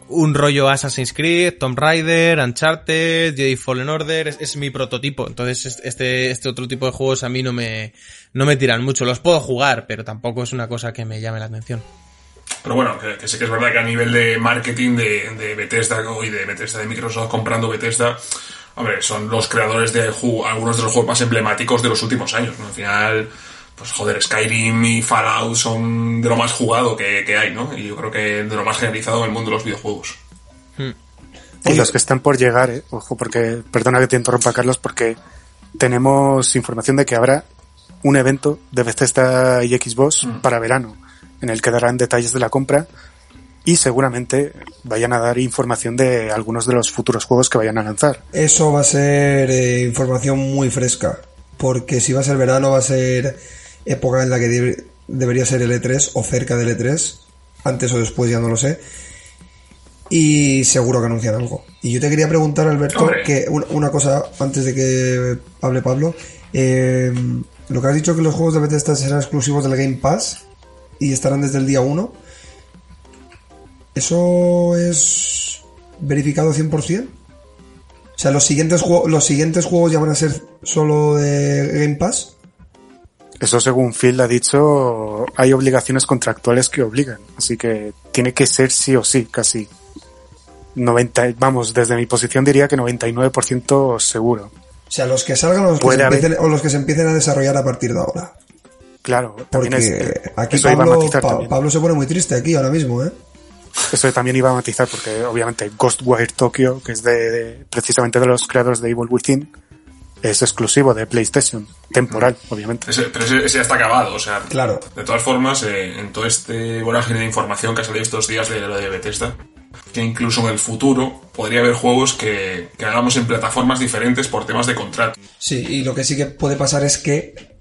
un rollo Assassin's Creed, Tomb Raider, Uncharted, Jedi Fallen Order, es, es mi prototipo. Entonces, es- este, este otro tipo de juegos a mí no me, no me tiran mucho. Los puedo jugar, pero tampoco es una cosa que me llame la atención. Pero bueno, que, que sí que es verdad que a nivel de marketing de, de Bethesda y de Bethesda de Microsoft comprando Bethesda, hombre, son los creadores de algunos de los juegos más emblemáticos de los últimos años, ¿no? Al final, pues joder, Skyrim y Fallout son de lo más jugado que, que hay, ¿no? Y yo creo que de lo más generalizado en el mundo de los videojuegos. Y los que están por llegar, eh, ojo, porque, perdona que te interrumpa, Carlos, porque tenemos información de que habrá un evento de Bethesda y Xbox para verano, en el que darán detalles de la compra y seguramente vayan a dar información de algunos de los futuros juegos que vayan a lanzar. Eso va a ser eh, información muy fresca, porque si va a ser verano va a ser época en la que debe- debería ser el E3 o cerca del E3, antes o después ya no lo sé, y seguro que anuncian algo. Y yo te quería preguntar, Alberto, Hombre. que una, una cosa antes de que hable Pablo, eh, lo que has dicho que los juegos de Bethesda serán exclusivos del Game Pass y estarán desde el día 1, ¿eso es verificado 100%? O sea, los siguientes, juegos los siguientes juegos ya van a ser solo de Game Pass. Eso según Phil ha dicho, hay obligaciones contractuales que obligan, así que tiene que ser sí o sí, casi. 90, vamos, desde mi posición diría que 99% seguro. O sea, los que salgan o los que, se empiecen, o los que se empiecen a desarrollar a partir de ahora. Claro, también Porque es, eh, aquí eso iba a Pablo, matizar Pa- también. Pablo se pone muy triste aquí ahora mismo, ¿eh? Eso también iba a matizar porque obviamente Ghostwire Tokyo, que es de, de- precisamente de los creadores de Evil Within, es exclusivo de PlayStation, temporal, obviamente. Ese- pero ese, ese ya está acabado, o sea, Claro. de todas formas, eh, en todo este vorágine de información que ha salido estos días de lo de Bethesda, que incluso en el futuro podría haber juegos que, que hagamos en plataformas diferentes por temas de contrato. Sí, y lo que sí que puede pasar es que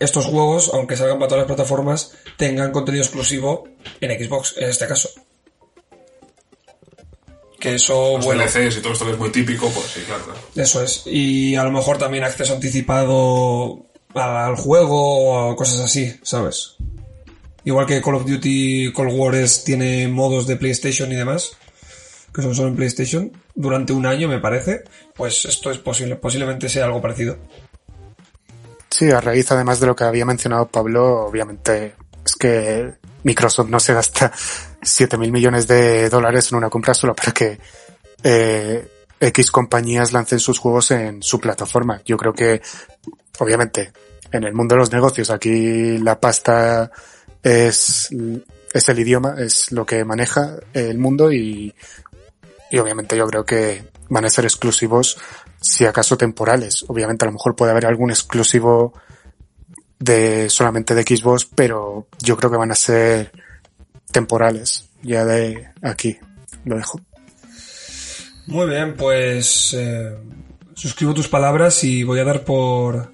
estos juegos, aunque salgan para todas las plataformas, tengan contenido exclusivo en Xbox, en este caso. Que eso, Los bueno, DLCs y todo esto que es muy típico, pues sí, claro. claro. eso es. Y a lo mejor también acceso anticipado al juego o cosas así, ¿sabes? Igual que Call of Duty Cold War es- tiene modos de PlayStation y demás, que son solo en PlayStation, durante un año me parece, pues esto es posible, posiblemente sea algo parecido. Sí, a raíz además de lo que había mencionado Pablo, obviamente es que Microsoft no se gasta 7 mil millones de dólares en una compra solo para que eh, X compañías lancen sus juegos en su plataforma. Yo creo que, obviamente, en el mundo de los negocios aquí la pasta es, es el idioma, es lo que maneja el mundo y, y obviamente yo creo que van a ser exclusivos si acaso temporales. Obviamente a lo mejor puede haber algún exclusivo de solamente de Xbox, pero yo creo que van a ser temporales. Ya de aquí lo dejo. Muy bien, pues eh, suscribo tus palabras y voy a dar por,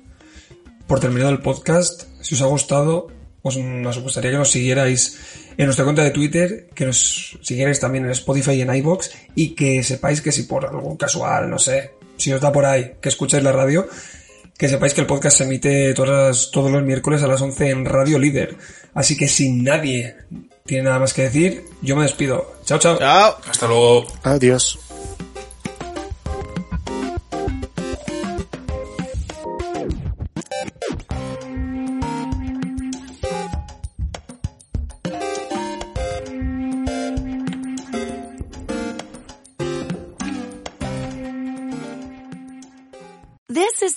por terminado el podcast. Si os ha gustado, os, nos gustaría que nos siguierais en nuestra cuenta de Twitter, que nos siguierais también en Spotify y en iBox y que sepáis que si por algún casual, no sé, si os da por ahí que escucháis la radio, que sepáis que el podcast se emite todas, todos los miércoles a las 11 en Radio Líder. Así que si nadie tiene nada más que decir, yo me despido. Chao, chao. Chao. Hasta luego. Adiós.